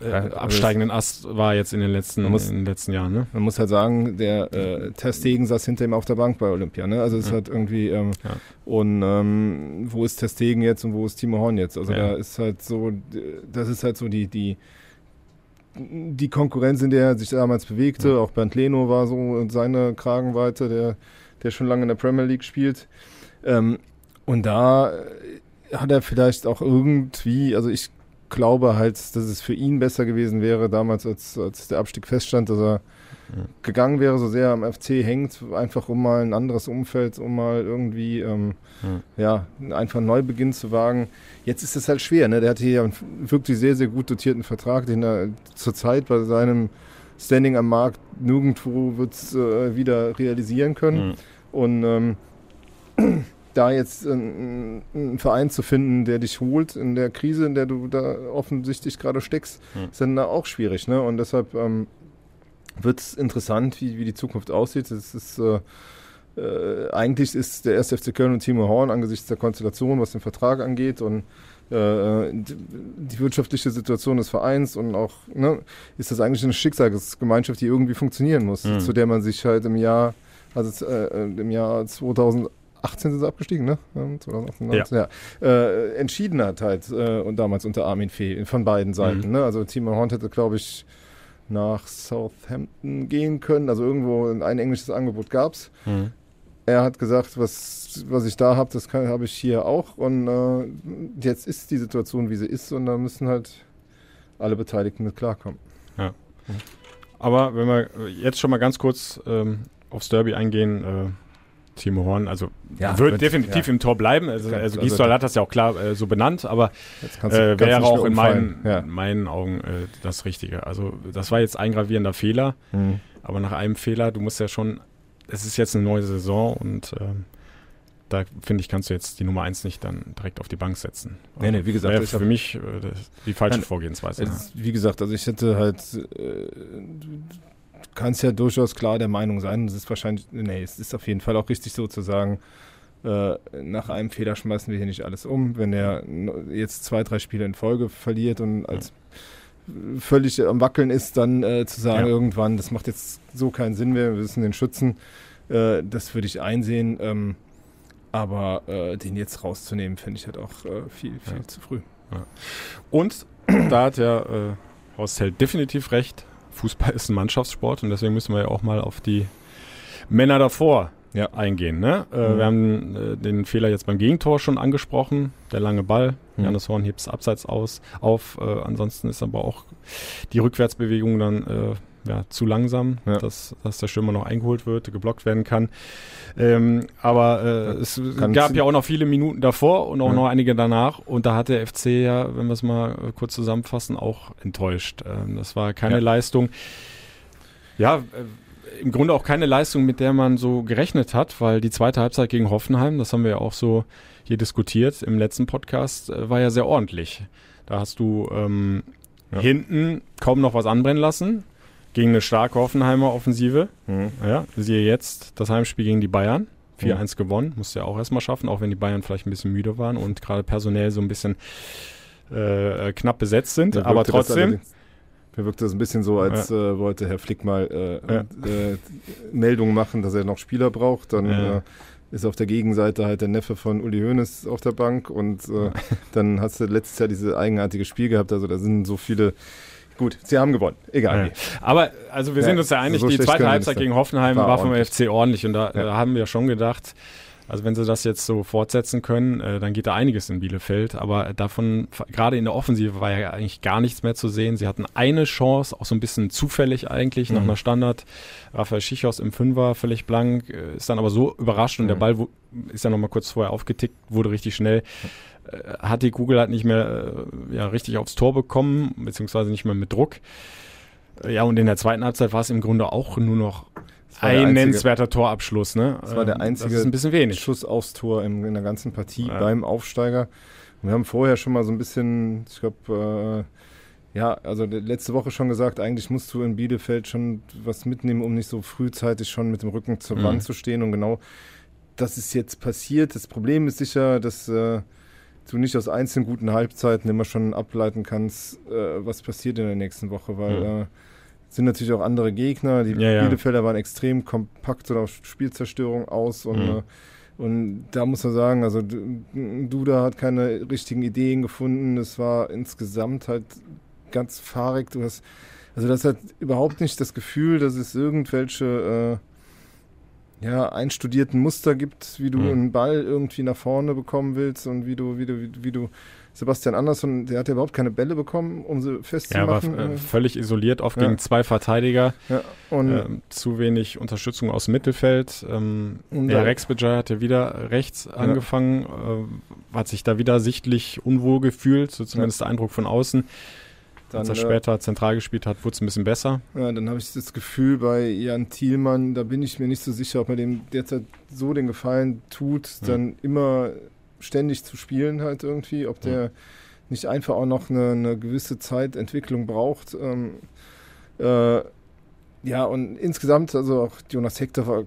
äh, also absteigenden Ast war jetzt in den letzten, muss- in den letzten Jahren. Ne? Man muss halt sagen, der äh, Ter Stegen saß hinter ihm auf der Bank bei Olympia. Ne? Also es ist Ja. halt irgendwie ähm, Ja. und ähm, wo ist Ter Stegen jetzt und wo ist Timo Horn jetzt? Also Ja. da ist halt so, das ist halt so die die die Konkurrenz, in der er sich damals bewegte. Ja. Auch Bernd Leno war so in seine Kragenweite, der der schon lange in der Premier League spielt. Ähm, und da äh, hat er vielleicht auch irgendwie, also ich glaube halt, dass es für ihn besser gewesen wäre, damals, als, als der Abstieg feststand, dass er. Gegangen wäre, so sehr am FC hängt, einfach um mal ein anderes Umfeld, um mal irgendwie, ähm, ja, einfach einen Neubeginn zu wagen. Jetzt ist es halt schwer, ne? Der hat hier ja einen wirklich sehr, sehr gut dotierten Vertrag, den er zurzeit bei seinem Standing am Markt nirgendwo wird äh, wieder realisieren können. Mhm. Und ähm, da jetzt einen, einen Verein zu finden, der dich holt in der Krise, in der du da offensichtlich gerade steckst, Mhm. ist dann auch schwierig. Ne? Und deshalb ähm, wird es interessant, wie, wie die Zukunft aussieht. Es ist äh, äh, eigentlich ist der 1. FC Köln und Timo Horn angesichts der Konstellation, was den Vertrag angeht und äh, die, die wirtschaftliche Situation des Vereins und auch ne, ist das eigentlich eine Schicksalsgemeinschaft, die irgendwie funktionieren muss, Mhm. zu der man sich halt im Jahr, also äh, äh, im Jahr 2018 sind sie abgestiegen, ne? Ähm, 2018, 19, ja. Äh, entschieden hat halt äh, und damals unter Armin Fee von beiden Seiten. Mhm. Ne? Also Timo Horn hätte, glaube ich, nach Southampton gehen können. Also irgendwo ein englisches Angebot gab es. Mhm. Er hat gesagt, was, was ich da habe, das habe ich hier auch. Und äh, jetzt ist die Situation, wie sie ist. Und da müssen halt alle Beteiligten mit klarkommen. Aber wenn wir jetzt schon mal ganz kurz ähm, aufs Derby eingehen, äh, Timo Horn, also Ja, wird wird- definitiv ja. im Tor bleiben. Also, Ganz- also also Gisdol hat das ja auch klar äh, so benannt, aber kannst äh, wäre auch in meinen. Ja. in meinen Augen äh, das Richtige. Also das war jetzt ein gravierender Fehler, Mhm. aber nach einem Fehler, du musst ja schon, es ist jetzt eine neue Saison und ähm, da finde ich, kannst du jetzt die Nummer eins nicht dann direkt auf die Bank setzen. Nee, nee, wie gesagt, Wäre für mich äh, die falsche Vorgehensweise. Ist, wie gesagt, also ich hätte halt, äh, du kannst ja durchaus klar der Meinung sein, es ist wahrscheinlich, nee, es ist auf jeden Fall auch richtig so zu sagen, äh, nach einem Fehler schmeißen wir hier nicht alles um. Wenn er jetzt zwei, drei Spiele in Folge verliert und als völlig am Wackeln ist, dann äh, zu sagen Ja. irgendwann, das macht jetzt so keinen Sinn mehr, wir müssen den schützen, äh, das würde ich einsehen. Ähm, aber äh, den jetzt rauszunehmen, finde ich halt auch äh, viel, viel Ja. zu früh. Und da hat ja äh, Horst Held definitiv recht. Fußball ist ein Mannschaftssport und deswegen müssen wir ja auch mal auf die Männer davor Ja. eingehen. Ne? Äh, Mhm. Wir haben äh, den Fehler jetzt beim Gegentor schon angesprochen. Der lange Ball. Mhm. Janis Horn hebt es abseits aus, auf. Äh, ansonsten ist aber auch die Rückwärtsbewegung dann äh, ja, zu langsam, Ja. dass, dass der Stürmer noch eingeholt wird, geblockt werden kann. Ähm, aber äh, es gab ja auch noch viele Minuten davor und auch Ja. noch einige danach. Und da hat der FC ja, wenn wir es mal äh, kurz zusammenfassen, auch enttäuscht. Ähm, das war keine. Leistung. Ja, äh, im Grunde auch keine Leistung, mit der man so gerechnet hat, weil die zweite Halbzeit gegen Hoffenheim, das haben wir ja auch so hier diskutiert im letzten Podcast, äh, war ja sehr ordentlich. Da hast du ähm, hinten kaum noch was anbrennen lassen gegen eine starke Hoffenheimer Offensive. Mhm. Ja, siehe jetzt das Heimspiel gegen die Bayern. 4-1 mhm. gewonnen, musste ja auch erstmal schaffen, auch wenn die Bayern vielleicht ein bisschen müde waren und gerade personell so ein bisschen äh, knapp besetzt sind. Aber trotzdem. Mir wirkt das ein bisschen so, als ja. äh, wollte Herr Flick mal äh, ja. äh, Meldungen machen, dass er noch Spieler braucht. Dann ja. Äh, ist auf der Gegenseite halt der Neffe von Uli Hoeneß auf der Bank und äh, dann hast du letztes Jahr dieses eigenartige Spiel gehabt. Also da sind so viele Gut, sie haben gewonnen. Egal. Ja. Aber also wir sind uns ja einig, so die zweite Halbzeit gegen Hoffenheim war, war vom FC ordentlich und da, ja. da, haben wir schon gedacht, also wenn sie das jetzt so fortsetzen können, äh, dann geht da einiges in Bielefeld. Aber davon, gerade in der Offensive war ja eigentlich gar nichts mehr zu sehen. Sie hatten eine Chance, auch so ein bisschen zufällig eigentlich, mhm. nach einer Standard. Raphael Schichos im Fünfer, völlig blank, äh, ist dann aber so überrascht und mhm. der Ball ist ja nochmal kurz vorher aufgetickt, wurde richtig schnell. Äh, hat die Kugel halt nicht mehr äh, ja, richtig aufs Tor bekommen, beziehungsweise nicht mehr mit Druck. Äh, ja, und in der zweiten Halbzeit war es im Grunde auch nur noch ein nennenswerter Torabschluss. Ne? Das war der ähm, einzige ein bisschen wenig. Schuss aufs Tor in, in der ganzen Partie ja. beim Aufsteiger. Und wir haben vorher schon mal so ein bisschen, ich glaube, äh, ja, also letzte Woche schon gesagt, eigentlich musst du in Bielefeld schon was mitnehmen, um nicht so frühzeitig schon mit dem Rücken zur mhm. Wand zu stehen. Und genau das ist jetzt passiert. Das Problem ist sicher, dass äh, du nicht aus einzelnen guten Halbzeiten immer schon ableiten kannst, äh, was passiert in der nächsten Woche, weil mhm. äh, sind natürlich auch andere Gegner. Die ja, Bielefelder ja. waren extrem kompakt und auf Spielzerstörung aus und, mhm. äh, und da muss man sagen, also Duda hat keine richtigen Ideen gefunden. Es war insgesamt halt ganz fahrig. Du hast, also das hat überhaupt nicht das Gefühl, dass es irgendwelche äh, ja, einstudierten Muster gibt, wie du mhm. einen Ball irgendwie nach vorne bekommen willst und wie du, wie du, wie, wie du Sebastian Andersson, der hat ja überhaupt keine Bälle bekommen, um sie festzumachen. Er war äh, völlig isoliert, oft ja. gegen zwei Verteidiger. Ja, und äh, zu wenig Unterstützung aus dem Mittelfeld. Ähm, der Rex Bajai hat ja wieder rechts ja. angefangen, äh, hat sich da wieder sichtlich unwohl gefühlt, so zumindest der Eindruck von außen. Dann, Als er äh, später zentral gespielt hat, wurde es ein bisschen besser. Ja, dann habe ich das Gefühl bei Jan Thielmann, da bin ich mir nicht so sicher, ob er dem derzeit so den Gefallen tut, mhm. dann immer ständig zu spielen halt irgendwie, ob der mhm. nicht einfach auch noch eine, eine gewisse Zeitentwicklung braucht. Ähm, äh, ja, und insgesamt, also auch Jonas Hector war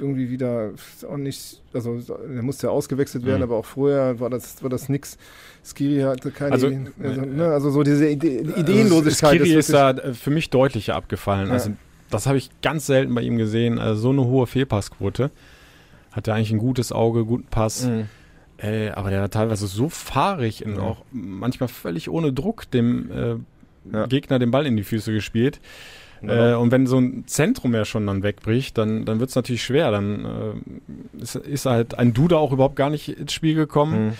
irgendwie wieder auch nicht, also er musste ja ausgewechselt werden, mhm. aber auch vorher war das, war das nix. Skiri hatte keine also, Ideen. Also, ne, also so diese Ide also Ideenlosigkeit. Skiri ist, ist da für mich deutlicher abgefallen. Ja. Also das habe ich ganz selten bei ihm gesehen. Also so eine hohe Fehlpassquote. Hat er eigentlich ein gutes Auge, guten Pass. Mhm. Äh, aber der war teilweise so fahrig und ja. auch manchmal völlig ohne Druck dem äh, ja. Gegner den Ball in die Füße gespielt. Genau. Äh, und wenn so ein Zentrum ja schon dann wegbricht, dann, dann wird es natürlich schwer. Dann äh, ist, ist halt ein Duda auch überhaupt gar nicht ins Spiel gekommen. Mhm.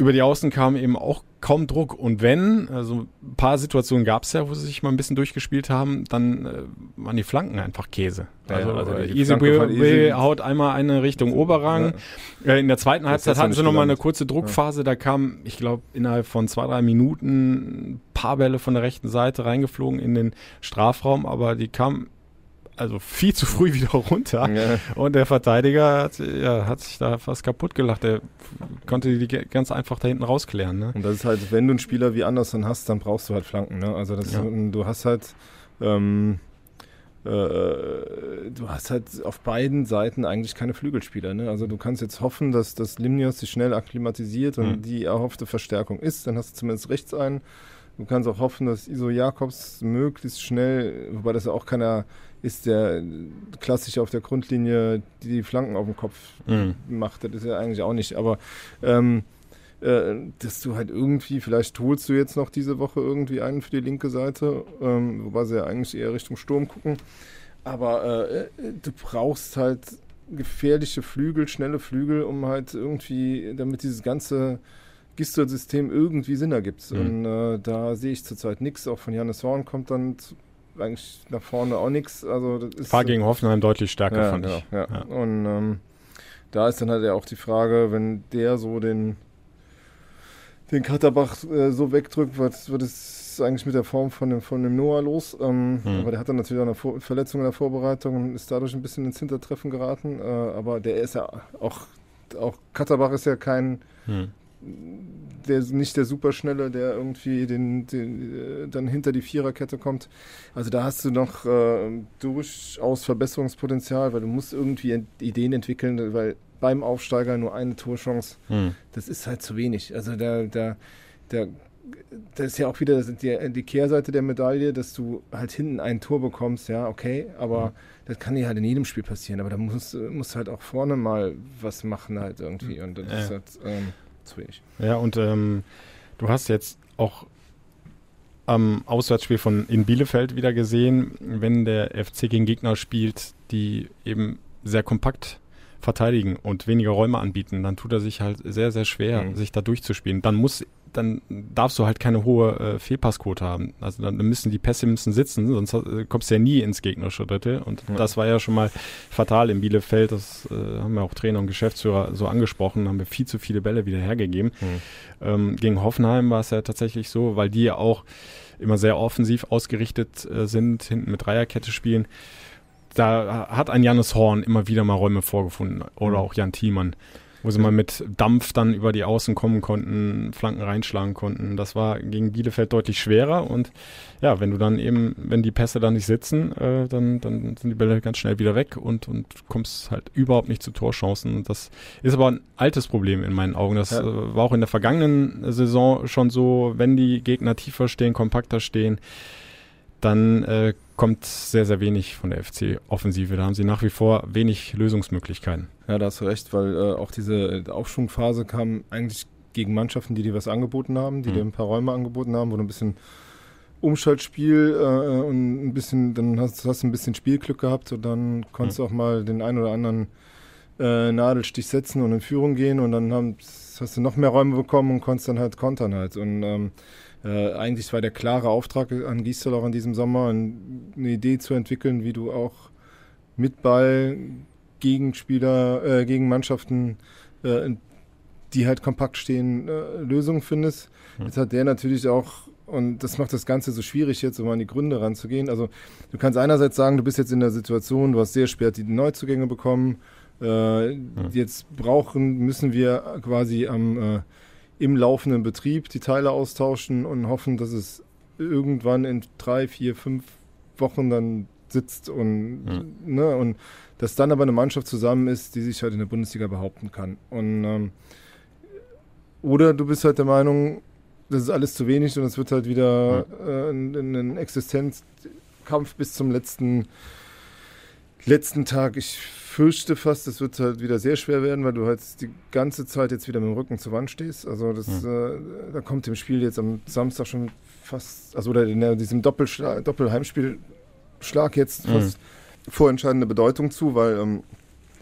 Über die Außen kam eben auch kaum Druck. Und wenn, also ein paar Situationen gab es ja, wo sie sich mal ein bisschen durchgespielt haben, dann äh, waren die Flanken einfach Käse. Ja, also, also äh, Easy Easy haut einmal eine Richtung Oberrang. Ja. Äh, in der zweiten Halbzeit hatten sie nochmal eine kurze Druckphase. Ja. Da kam, ich glaube, innerhalb von zwei, drei Minuten ein paar Bälle von der rechten Seite reingeflogen in den Strafraum, aber die kamen also viel zu früh wieder runter. Ja. Und der Verteidiger hat, ja, hat sich da fast kaputt gelacht. Der konnte die ganz einfach da hinten rausklären. Ne? Und das ist halt, wenn du einen Spieler wie Anderson hast, dann brauchst du halt Flanken. Ne? Also das, ja. du hast halt ähm, äh, du hast halt auf beiden Seiten eigentlich keine Flügelspieler. Ne? Also du kannst jetzt hoffen, dass das Limnios sich schnell akklimatisiert und mhm. die erhoffte Verstärkung ist. Dann hast du zumindest rechts einen. Du kannst auch hoffen, dass Iso Jakobs möglichst schnell, wobei das ja auch keiner ist, der klassisch auf der Grundlinie die Flanken auf dem Kopf mhm. macht. Das ist ja eigentlich auch nicht. Aber ähm, äh, dass du halt irgendwie, vielleicht holst du jetzt noch diese Woche irgendwie einen für die linke Seite, ähm, wobei sie ja eigentlich eher Richtung Sturm gucken. Aber äh, du brauchst halt gefährliche Flügel, schnelle Flügel, um halt irgendwie, damit dieses ganze Gistor-System irgendwie Sinn ergibt. Mhm. Und äh, da sehe ich zurzeit nichts. Auch von Janis Horn kommt dann eigentlich nach vorne auch nichts. Also War gegen Hoffenheim deutlich stärker, ja, fand genau, ich. Ja. ja. Und ähm, da ist dann halt ja auch die Frage, wenn der so den den Katterbach äh, so wegdrückt, was, was ist eigentlich mit der Form von dem, von dem Noah los? Ähm, Hm. Aber der hat dann natürlich auch eine Vor Verletzung in der Vorbereitung und ist dadurch ein bisschen ins Hintertreffen geraten. Äh, aber der ist ja auch, auch Katterbach ist ja kein, Hm. Der nicht der Superschnelle, der irgendwie den, den, äh, dann hinter die Viererkette kommt. Also da hast du noch äh, durchaus Verbesserungspotenzial, weil du musst irgendwie Ideen entwickeln, weil beim Aufsteiger nur eine Torchance, Hm. das ist halt zu wenig. Also da, da, da, das ist ja auch wieder die, die Kehrseite der Medaille, dass du halt hinten ein Tor bekommst, ja, okay, aber das kann dir halt in jedem Spiel passieren, aber da musst du musst halt auch vorne mal was machen halt irgendwie und das Ja. ist halt ähm, zu wenig. Ja, und ähm, du hast jetzt auch am Auswärtsspiel von in Bielefeld wieder gesehen, wenn der FC gegen Gegner spielt, die eben sehr kompakt verteidigen und weniger Räume anbieten, dann tut er sich halt sehr, sehr schwer, Mhm. sich da durchzuspielen. Dann muss, dann darfst du halt keine hohe äh, Fehlpassquote haben. Also dann müssen die Pässe müssen sitzen, sonst äh, kommst du ja nie ins gegnerische Drittel. Und Ja. das war ja schon mal fatal in Bielefeld. Das äh, haben ja auch Trainer und Geschäftsführer so angesprochen, haben wir viel zu viele Bälle wieder hergegeben. Ähm, gegen Hoffenheim war es ja tatsächlich so, weil die ja auch immer sehr offensiv ausgerichtet äh, sind, hinten mit Dreierkette spielen. Da hat ein Jannis Horn immer wieder mal Räume vorgefunden oder Mhm. auch Jan Thiemann, wo sie mal mit Dampf dann über die Außen kommen konnten, Flanken reinschlagen konnten. Das war gegen Bielefeld deutlich schwerer und ja, wenn du dann eben, wenn die Pässe dann nicht sitzen, äh, dann, dann sind die Bälle ganz schnell wieder weg und, und kommst halt überhaupt nicht zu Torchancen. Und das ist aber ein altes Problem in meinen Augen. Das Ja. äh, war auch in der vergangenen Saison schon so, wenn die Gegner tiefer stehen, kompakter stehen, dann äh, kommt sehr, sehr wenig von der FC-Offensive. Da haben sie nach wie vor wenig Lösungsmöglichkeiten. Ja, da hast du recht, weil äh, auch diese Aufschwungphase kam eigentlich gegen Mannschaften, die dir was angeboten haben, die Mhm. dir ein paar Räume angeboten haben, wo du ein bisschen Umschaltspiel äh, und ein bisschen, dann hast, hast du ein bisschen Spielglück gehabt und dann konntest du auch mal den einen oder anderen äh, Nadelstich setzen und in Führung gehen und dann haben, hast du noch mehr Räume bekommen und konntest dann halt kontern halt. Und ähm, äh, eigentlich war der klare Auftrag an Gisdol auch in diesem Sommer, ein, eine Idee zu entwickeln, wie du auch mit Ball gegen Spieler, äh, gegen Mannschaften, äh, die halt kompakt stehen, äh, Lösungen findest. Hm. Jetzt hat der natürlich auch, und das macht das Ganze so schwierig jetzt, um an die Gründe ranzugehen. Also du kannst einerseits sagen, du bist jetzt in der Situation, du hast sehr spät die Neuzugänge bekommen. Äh, Jetzt brauchen, müssen wir quasi am äh, im laufenden Betrieb die Teile austauschen und hoffen, dass es irgendwann in drei, vier, fünf Wochen dann sitzt und, Mhm. ne, und dass dann aber eine Mannschaft zusammen ist, die sich halt in der Bundesliga behaupten kann. Und, ähm, oder du bist halt der Meinung, das ist alles zu wenig und es wird halt wieder äh, ein, ein Existenzkampf bis zum letzten, letzten Tag. Ich fürchte fast, es wird halt wieder sehr schwer werden, weil du halt die ganze Zeit jetzt wieder mit dem Rücken zur Wand stehst. Also das, äh, da kommt dem Spiel jetzt am Samstag schon fast, also oder in diesem Doppelschla- Doppelheimspielschlag jetzt Mhm. fast vorentscheidende Bedeutung zu, weil ähm,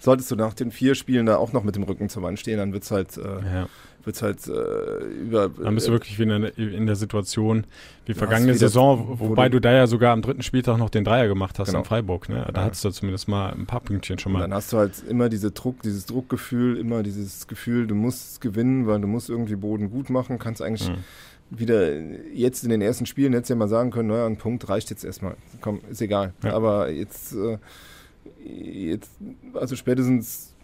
solltest du nach den vier Spielen da auch noch mit dem Rücken zur Wand stehen, dann wird's halt, äh, Ja. Wird's halt äh, über. Dann bist du wirklich wieder in der, in der Situation wie vergangene Saison, wo wobei du- da ja sogar am dritten Spieltag noch den Dreier gemacht hast Genau. in Freiburg. Ne? Da Ja. hattest du zumindest mal ein paar Pünktchen schon Und mal. dann hast du halt immer diese Druck, dieses Druckgefühl, immer dieses Gefühl, du musst gewinnen, weil du musst irgendwie Boden gut machen, kannst eigentlich Mhm. wieder jetzt in den ersten Spielen du ja mal sagen können, naja, ein Punkt reicht jetzt erstmal. Komm, ist egal. Ja. Aber jetzt, äh, jetzt, also spätestens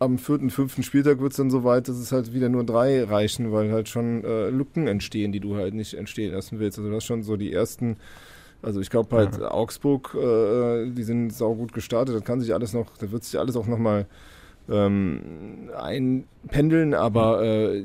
am vierten, fünften Spieltag wird es dann so weit, dass es halt wieder nur drei reichen, weil halt schon äh, Lücken entstehen, die du halt nicht entstehen lassen willst. Also das schon so die ersten, also ich glaube halt Augsburg, äh, die sind saugut gestartet, das kann sich alles noch, da wird sich alles auch nochmal ähm, einpendeln, aber äh,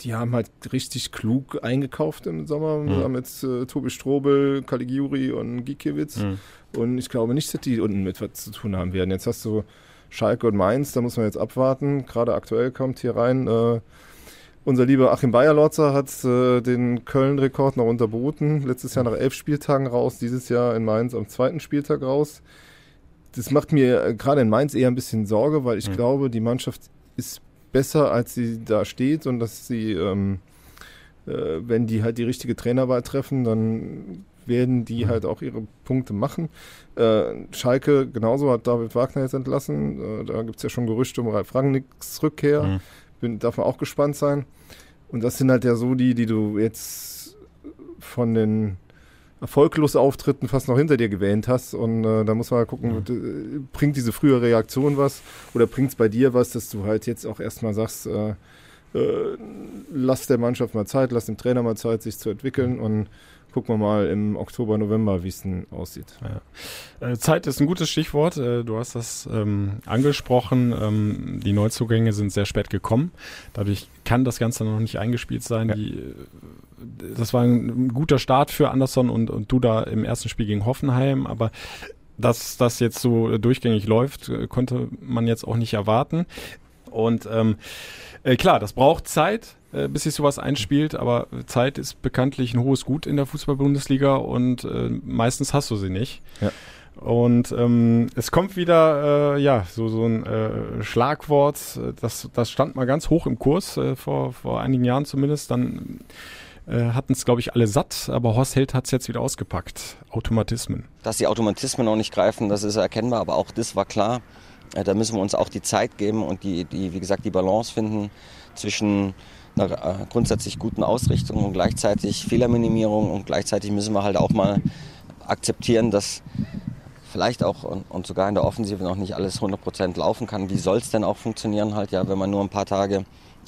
die haben halt richtig klug eingekauft im Sommer. Wir Mhm. haben jetzt äh, Tobi Strobel, Caligiuri und Gikiewicz. Mhm. Und ich glaube nicht, dass die unten mit was zu tun haben werden. Jetzt hast du Schalke und Mainz, da muss man jetzt abwarten. Gerade aktuell kommt hier rein. Äh, unser lieber Achim Bayerlotzer hat äh, den Köln-Rekord noch unterboten. Letztes Jahr nach elf Spieltagen raus, dieses Jahr in Mainz am zweiten Spieltag raus. Das macht mir äh, gerade in Mainz eher ein bisschen Sorge, weil ich Mhm. glaube, die Mannschaft ist besser, als sie da steht und dass sie, ähm, äh, wenn die halt die richtige Trainerwahl treffen, dann werden die Mhm. halt auch ihre Punkte machen. Äh, Schalke genauso hat David Wagner jetzt entlassen. Äh, da gibt es ja schon Gerüchte um Ralf Rangnicks Rückkehr. Mhm. Bin, darf man auch gespannt sein. Und das sind halt ja so die, die du jetzt von den erfolglosen Auftritten fast noch hinter dir gewähnt hast. Und äh, da muss man halt gucken, mhm. bringt diese frühe Reaktion was oder bringt es bei dir was, dass du halt jetzt auch erstmal sagst, äh, äh, lass der Mannschaft mal Zeit, lass dem Trainer mal Zeit, sich zu entwickeln und gucken wir mal im Oktober, November, wie es denn aussieht. Ja. Äh, Zeit ist ein gutes Stichwort. Äh, du hast das ähm, angesprochen. Ähm, die Neuzugänge sind sehr spät gekommen. Dadurch kann das Ganze noch nicht eingespielt sein. Ja. Die, äh, das war ein, guter Start für Anderson und, und du da im ersten Spiel gegen Hoffenheim, aber dass das jetzt so durchgängig läuft, konnte man jetzt auch nicht erwarten. Und ähm, äh, klar, das braucht Zeit, äh, bis sich sowas einspielt, aber Zeit ist bekanntlich ein hohes Gut in der Fußball-Bundesliga und äh, meistens hast du sie nicht. Ja. Und ähm, es kommt wieder, äh, ja, so, so ein äh, Schlagwort, das, das stand mal ganz hoch im Kurs, äh, vor, vor einigen Jahren zumindest. Dann äh, hatten es, glaube ich, alle satt, aber Horst Held hat es jetzt wieder ausgepackt. Automatismen. Dass die Automatismen noch nicht greifen, das ist erkennbar, aber auch das war klar. Äh, da müssen wir uns auch die Zeit geben und die, die wie gesagt, die Balance finden zwischen einer äh, grundsätzlich guten Ausrichtung und gleichzeitig Fehlerminimierung und gleichzeitig müssen wir halt auch mal akzeptieren, dass vielleicht auch und, sogar in der Offensive noch nicht alles 100% laufen kann. Wie soll es denn auch funktionieren halt, ja, wenn man nur ein paar Tage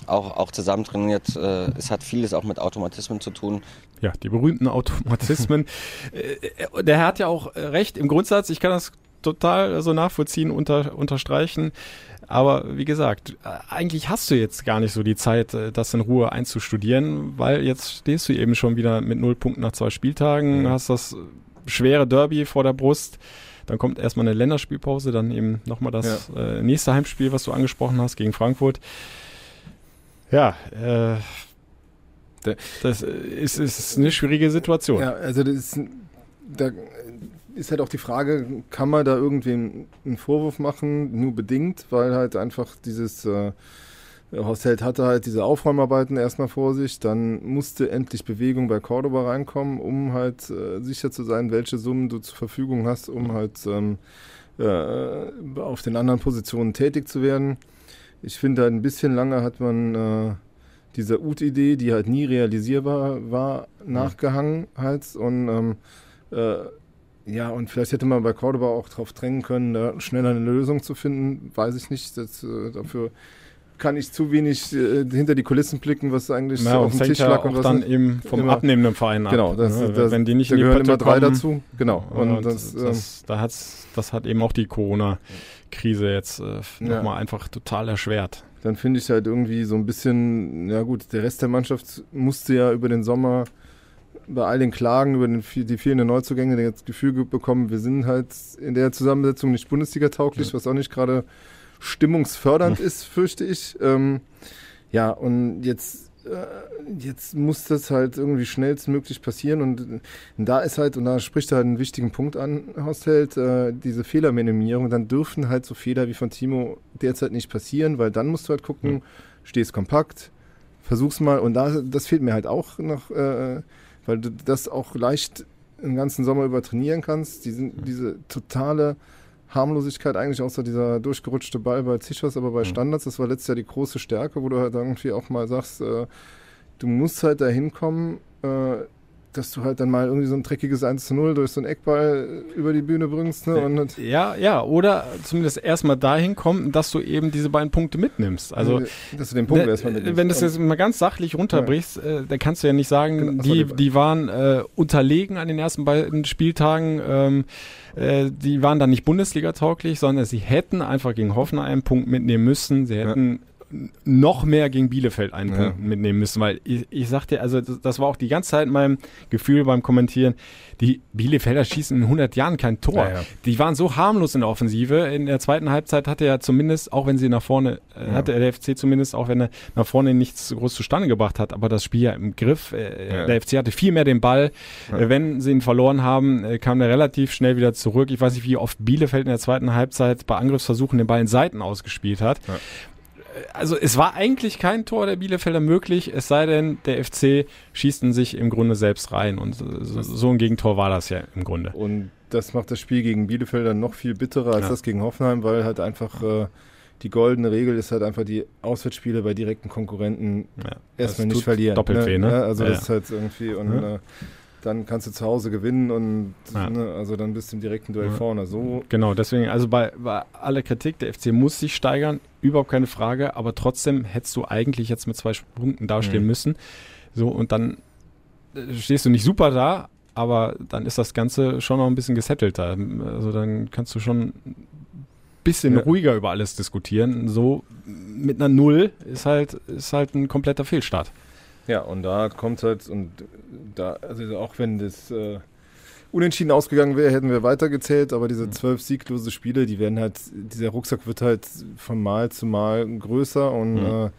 auch, auch zusammen trainiert. Äh, es hat vieles auch mit Automatismen zu tun. Ja, die berühmten Automatismen. der Herr hat ja auch recht im Grundsatz. Ich kann das total so nachvollziehen, unter, unterstreichen. Aber wie gesagt, eigentlich hast du jetzt gar nicht so die Zeit, äh, das in Ruhe einzustudieren, weil jetzt stehst du eben schon wieder mit null Punkten nach zwei Spieltagen, mhm. hast das schwere Derby vor der Brust. Dann kommt erstmal eine Länderspielpause, dann eben nochmal das ja. äh, nächste Heimspiel, was du angesprochen hast, gegen Frankfurt. Ja, äh, das ist, ist eine schwierige Situation. Ja, also das ist, da ist halt auch die Frage, kann man da irgendwem einen Vorwurf machen? Nur bedingt, weil halt einfach dieses äh, Hosselt hatte halt diese Aufräumarbeiten erstmal vor sich, dann musste endlich Bewegung bei Cordoba reinkommen, um halt äh, sicher zu sein, welche Summen du zur Verfügung hast, um halt ähm, äh, auf den anderen Positionen tätig zu werden. Ich finde halt ein bisschen lange hat man äh, dieser Ut-Idee, die halt nie realisierbar war, nachgehangen halt und ähm, äh, ja, und vielleicht hätte man bei Cordoba auch darauf drängen können, da schneller eine Lösung zu finden. Weiß ich nicht. Das, äh, dafür kann ich zu wenig äh, hinter die Kulissen blicken, was eigentlich ja, so auf dem Tisch lag. und was dann eben vom immer, abnehmenden Verein ab. Genau, das, ja, das, wenn die nicht da in die gehören Pötte immer drei kommen, dazu. Genau. Und ja, das, das, ähm, da hat's, das hat eben auch die Corona-Krise jetzt äh, nochmal ja. einfach total erschwert. Dann finde ich halt irgendwie so ein bisschen, ja gut, der Rest der Mannschaft musste ja über den Sommer bei all den Klagen über den, die fehlenden Neuzugänge das Gefühl bekommen, wir sind halt in der Zusammensetzung nicht Bundesliga-tauglich, ja. was auch nicht gerade stimmungsfördernd ja. ist, fürchte ich. Ähm, ja, und jetzt, äh, jetzt muss das halt irgendwie schnellstmöglich passieren und, und, da ist halt, und da spricht er halt einen wichtigen Punkt an, Haushalt, äh, diese Fehlerminimierung, dann dürfen halt so Fehler wie von Timo derzeit nicht passieren, weil dann musst du halt gucken, ja. stehst kompakt, versuch's mal und da, das fehlt mir halt auch noch, äh, weil du das auch leicht den ganzen Sommer über trainieren kannst. Die sind, diese totale Harmlosigkeit eigentlich außer dieser durchgerutschte Ball bei Zichos, aber bei Standards, das war letztes Jahr die große Stärke, wo du halt irgendwie auch mal sagst, äh, du musst halt da hinkommen, äh, dass du halt dann mal irgendwie so ein dreckiges 1 zu 0 durch so einen Eckball über die Bühne bringst. Ne? Und ja, ja, oder zumindest erstmal dahin kommen, dass du eben diese beiden Punkte mitnimmst. Also, dass du den Punkt ne, erstmal mitnimmst. Wenn du das jetzt mal ganz sachlich runterbrichst, ja. äh, dann kannst du ja nicht sagen, genau, die, die waren äh, unterlegen an den ersten beiden Spieltagen. Ähm, äh, die waren dann nicht Bundesliga-tauglich, sondern sie hätten einfach gegen Hoffenheim einen Punkt mitnehmen müssen. Sie hätten ja noch mehr gegen Bielefeld einen ja. Punkt mitnehmen müssen, weil ich, ich sagte, also das, das, war auch die ganze Zeit mein Gefühl beim Kommentieren, die Bielefelder schießen in 100 Jahren kein Tor. Ja, ja. Die waren so harmlos in der Offensive. In der zweiten Halbzeit hatte er zumindest, auch wenn sie nach vorne, äh, hatte der FC zumindest, auch wenn er nach vorne nichts groß zustande gebracht hat, aber das Spiel ja im Griff. Äh, der FC hatte viel mehr den Ball. Äh, wenn sie ihn verloren haben, kam er relativ schnell wieder zurück. Ich weiß nicht, wie oft Bielefeld in der zweiten Halbzeit bei Angriffsversuchen den Ball in Seiten ausgespielt hat also es war eigentlich kein Tor der Bielefelder möglich, es sei denn, der FC schießt in sich im Grunde selbst rein. Und so, so ein Gegentor war das ja im Grunde. Und das macht das Spiel gegen Bielefeld dann noch viel bitterer als ja. das gegen Hoffenheim, weil halt einfach äh, die goldene Regel ist halt einfach die Auswärtsspiele bei direkten Konkurrenten Ja, erstmal das nicht verlieren. doppelt weh, ne? Ja, also das ist halt irgendwie und Ja. äh, dann kannst du zu Hause gewinnen und Ja. ne, also dann bist du im direkten Duell Ja. vorne. So Genau, deswegen, also bei, bei aller Kritik, der FC muss sich steigern, überhaupt keine Frage, aber trotzdem hättest du eigentlich jetzt mit zwei Punkten dastehen Mhm. müssen. So, und dann äh, stehst du nicht super da, aber dann ist das Ganze schon noch ein bisschen gesettelter. Also dann kannst du schon ein bisschen Ja. ruhiger über alles diskutieren. So mit einer Null ist halt, ist halt ein kompletter Fehlstart. Ja, und da kommt halt, und da, also auch wenn das äh, unentschieden ausgegangen wäre, hätten wir weitergezählt, aber Mhm. diese zwölf sieglose Spiele, die werden halt, dieser Rucksack wird halt von Mal zu Mal größer und Mhm.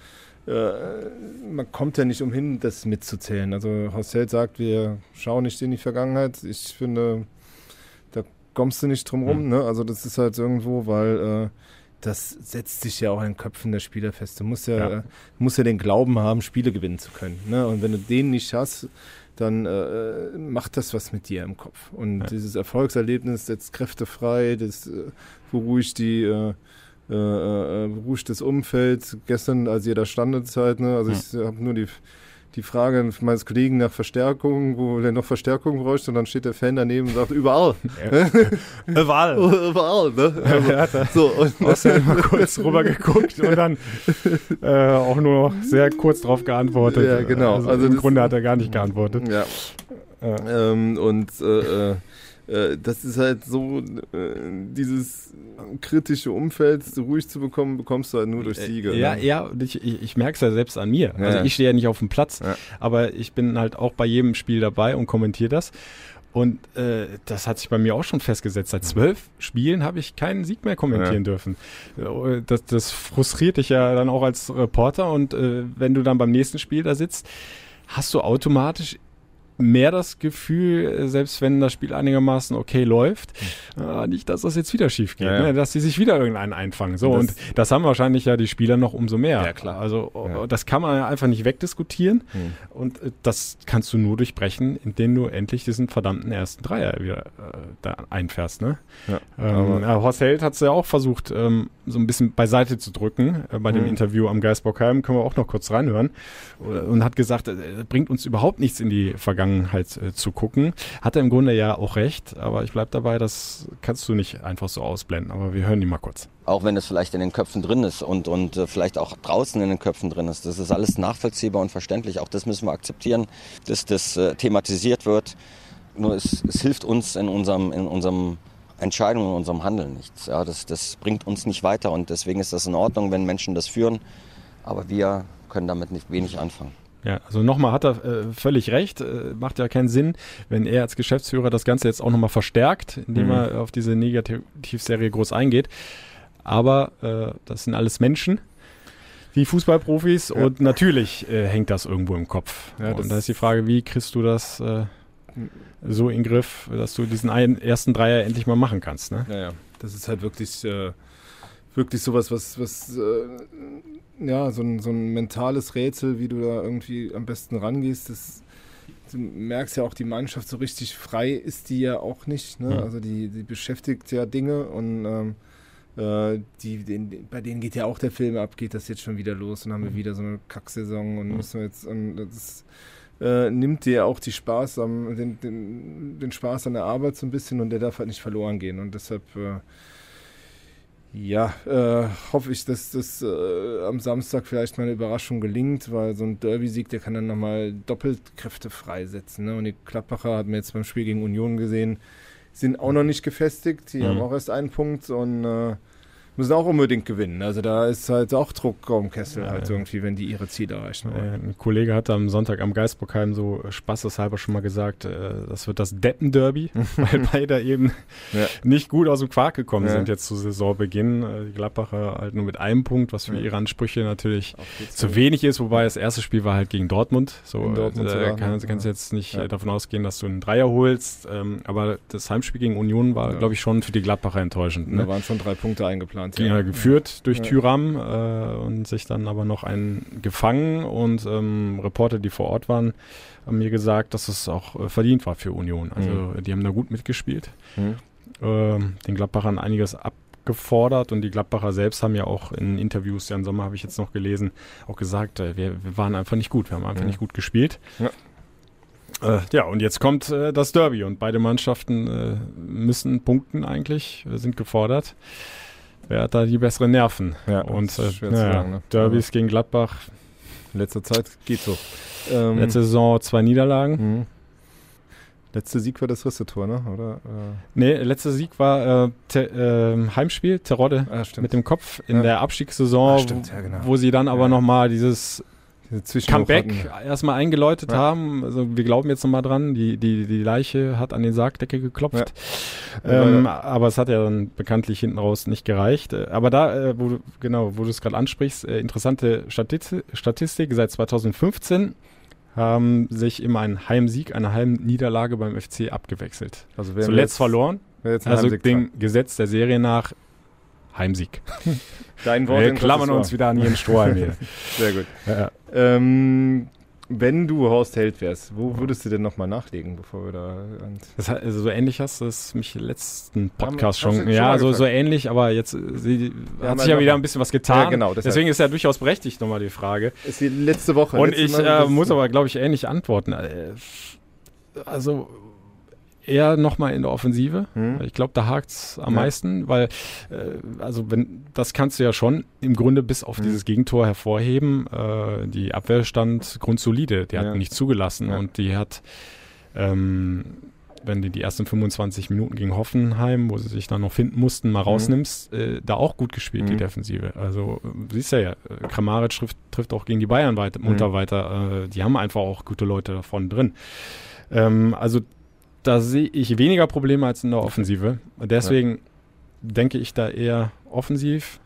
äh, äh, man kommt ja nicht umhin, das mitzuzählen. Also Hossel sagt, wir schauen nicht in die Vergangenheit. Ich finde, da kommst du nicht drum rum. Mhm. Ne? Also das ist halt irgendwo, weil äh, das setzt sich ja auch in den Köpfen der Spieler fest. Du musst ja, Ja. äh, musst ja den Glauben haben, Spiele gewinnen zu können. Ne? Und wenn du den nicht hast, dann äh, macht das was mit dir im Kopf. Und Ja. dieses Erfolgserlebnis setzt Kräfte frei, das äh, beruhigt die, äh, äh, äh, beruhigt das Umfeld. Gestern, als ihr da standet, halt, ne? also ich habe nur die, die Frage meines Kollegen nach Verstärkung, wo der noch Verstärkung bräuchte, und dann steht der Fan daneben und sagt, überall. Überall. überall, ne? Also, Er hat da so, und, hast du mal kurz rüber geguckt und dann äh, auch nur noch sehr kurz drauf geantwortet. Ja, genau. Also, Also Im Grunde hat er gar nicht geantwortet. Ja. Ähm, und äh, äh, äh, das ist halt so, äh, dieses kritische Umfeld so ruhig zu bekommen, bekommst du halt nur durch Siege. Ja, ne? ja, ich, ich, ich merke es ja selbst an mir. Ja, Also ja. ich stehe ja nicht auf dem Platz, Ja. aber ich bin halt auch bei jedem Spiel dabei und kommentiere das. Und äh, das hat sich bei mir auch schon festgesetzt. Seit zwölf Spielen habe ich keinen Sieg mehr kommentieren dürfen. Äh, Das, das frustriert dich ja dann auch als Reporter. Und äh, wenn du dann beim nächsten Spiel da sitzt, hast du automatisch mehr das Gefühl, äh, selbst wenn das Spiel einigermaßen okay läuft, äh, nicht, dass das jetzt wieder schief geht, Ja, ja. Ne? dass die sich wieder irgendeinen einfangen. So, Und und das- das, haben wahrscheinlich ja die Spieler noch umso mehr. Ja, klar. Also Ja. das kann man ja einfach nicht wegdiskutieren Hm. und äh, das kannst du nur durchbrechen, indem du endlich diesen verdammten ersten Dreier wieder äh, da einfährst. Ne? Ja, Ähm, Horst Held hat es ja auch versucht, ähm, so ein bisschen beiseite zu drücken äh, bei dem Mhm. Interview am Geisbockheim. Können wir auch noch kurz reinhören. Äh, Und hat gesagt, bringt uns überhaupt nichts in die Vergangenheit äh, zu gucken. Hat er im Grunde ja auch recht, aber ich bleib dabei, das kannst du nicht einfach so ausblenden. Aber wir hören ihn mal kurz. Auch wenn es vielleicht in den Köpfen drin ist und, und äh, vielleicht auch draußen in den Köpfen drin ist. Das ist alles nachvollziehbar und verständlich. Auch das müssen wir akzeptieren, dass das äh, thematisiert wird. Nur es, es hilft uns in unserem, in unserem Entscheidung, in unserem Handeln nichts. Ja, das, das bringt uns nicht weiter und deswegen ist das in Ordnung, wenn Menschen das führen. Aber wir können damit nicht wenig anfangen. Ja, also nochmal hat er äh, völlig recht. Äh, macht ja keinen Sinn, wenn er als Geschäftsführer das Ganze jetzt auch nochmal verstärkt, indem Mhm. er auf diese Negativserie groß eingeht. Aber äh, das sind alles Menschen, wie Fußballprofis, Ja. und natürlich äh, hängt das irgendwo im Kopf. Ja, und da ist die Frage, wie kriegst du das äh, so in den Griff, dass du diesen einen, ersten Dreier endlich mal machen kannst. Ne? Ja, ja. Das ist halt wirklich, äh, wirklich sowas, was, was äh, ja, so ein, so ein mentales Rätsel, wie du da irgendwie am besten rangehst. Das, du merkst ja auch, die Mannschaft so richtig frei ist die ja auch nicht. Ne? Mhm. Also die, die beschäftigt ja Dinge und ähm, äh, die, den, bei denen geht ja auch der Film ab, geht das jetzt schon wieder los und haben wir wieder so eine Kacksaison und müssen wir jetzt und das äh, nimmt dir auch die Spaß am, den, den, den Spaß an der Arbeit so ein bisschen und der darf halt nicht verloren gehen. Und deshalb äh, ja, äh, hoffe ich, dass das äh, am Samstag vielleicht mal eine Überraschung gelingt, weil so ein Derby-Sieg, der kann dann nochmal doppelt Kräfte freisetzen. Ne? Und die Klappacher hatten wir jetzt beim Spiel gegen Union gesehen, sind auch noch nicht gefestigt. Die Mhm. haben auch erst einen Punkt und äh, müssen auch unbedingt gewinnen. Also da ist halt auch Druck am Kessel Ja, halt ja. irgendwie, wenn die ihre Ziele erreichen Äh, wollen. Ein Kollege hat am Sonntag am Geisbockheim so spaßeshalber schon mal gesagt, äh, das wird das Deppen-Derby, weil beide eben Ja. nicht gut aus dem Quark gekommen Ja. sind jetzt zu Saisonbeginn. Äh, Die Gladbacher halt nur mit einem Punkt, was für Ja. ihre Ansprüche natürlich zu wenig ist, wobei das erste Spiel war halt gegen Dortmund. So, Gegen Dortmund äh, kann, ja. kannst jetzt nicht Ja. äh, davon ausgehen, dass du einen Dreier holst. Ähm, aber das Heimspiel gegen Union war, Ja. glaube ich, schon für die Gladbacher enttäuschend. Da Ne? waren schon drei Punkte eingeplant. Ging ja geführt durch Ja. Tyram äh, und sich dann aber noch einen gefangen und ähm, Reporter, die vor Ort waren, haben mir gesagt, dass es auch äh, verdient war für Union. Also Mhm. die haben da gut mitgespielt, Mhm. ähm, den Gladbachern einiges gefordert und die Gladbacher selbst haben ja auch in Interviews, Jan Sommer habe ich jetzt noch gelesen, auch gesagt, äh, wir, wir, waren einfach nicht gut, wir haben einfach ja. nicht gut gespielt. Ja. Äh, ja, und jetzt kommt äh, das Derby und beide Mannschaften äh, müssen punkten eigentlich, sind gefordert. Wer hat da die besseren Nerven? Ja, und äh, ja, sagen, ne? Derbys gegen Gladbach. In letzter Zeit geht so. Ähm, Letzte Saison zwei Niederlagen. Mhm. Letzte Sieg war das Risse-Tor, ne? Oder, äh? Nee, letzter Sieg war äh, te, äh, Heimspiel, Terodde ah, mit dem Kopf in ja. der Abstiegssaison, ah, stimmt, ja, genau. wo sie dann aber ja. nochmal dieses Comeback erstmal eingeläutet ja. haben. Also wir glauben jetzt nochmal dran, die, die, die Leiche hat an den Sargdecke geklopft. Ja. Ähm, aber es hat ja dann bekanntlich hinten raus nicht gereicht. Äh, aber da, äh, wo du, genau, wo du es gerade ansprichst, äh, interessante Statistik, Statistik seit 2015 haben sich immer ein Heimsieg, eine Heimniederlage beim FC abgewechselt. Also Zuletzt jetzt, verloren. also dem Gesetz der Serie nach Heimsieg. Dein Wort. Wir klammern uns wieder an ihren Strohhalm hier. Sehr gut. Ja. Ähm, wenn du Horst Held wärst, wo würdest du denn nochmal nachlegen, bevor wir da. Das, also so ähnlich hast du es mich letzten Podcast haben, schon. Ja, so, so ähnlich, aber jetzt äh, sie, hat sich ja wieder ein bisschen was getan. Ja, genau, Deswegen ist ja durchaus berechtigt nochmal die Frage. Ist die letzte Woche. Und ich äh, muss aber, glaube ich, ähnlich antworten. Äh, also eher nochmal in der Offensive. Hm. Ich glaube, da hakt es am ja. meisten, weil, äh, also wenn, das kannst du ja schon im Grunde bis auf hm. dieses Gegentor hervorheben. Äh, die Abwehr stand grundsolide, die hat ja. nicht zugelassen ja. und die hat, ähm, wenn du die ersten 25 Minuten gegen Hoffenheim, wo sie sich dann noch finden mussten, mal hm. rausnimmst, äh, da auch gut gespielt, die hm. Defensive. Also siehst ja, ja Kramaric trifft, trifft auch gegen die Bayern weiter, munter hm. weiter. Äh, die haben einfach auch gute Leute davon drin. Ähm, also da sehe ich weniger Probleme als in der Offensive. Deswegen ja. denke ich da eher offensiv.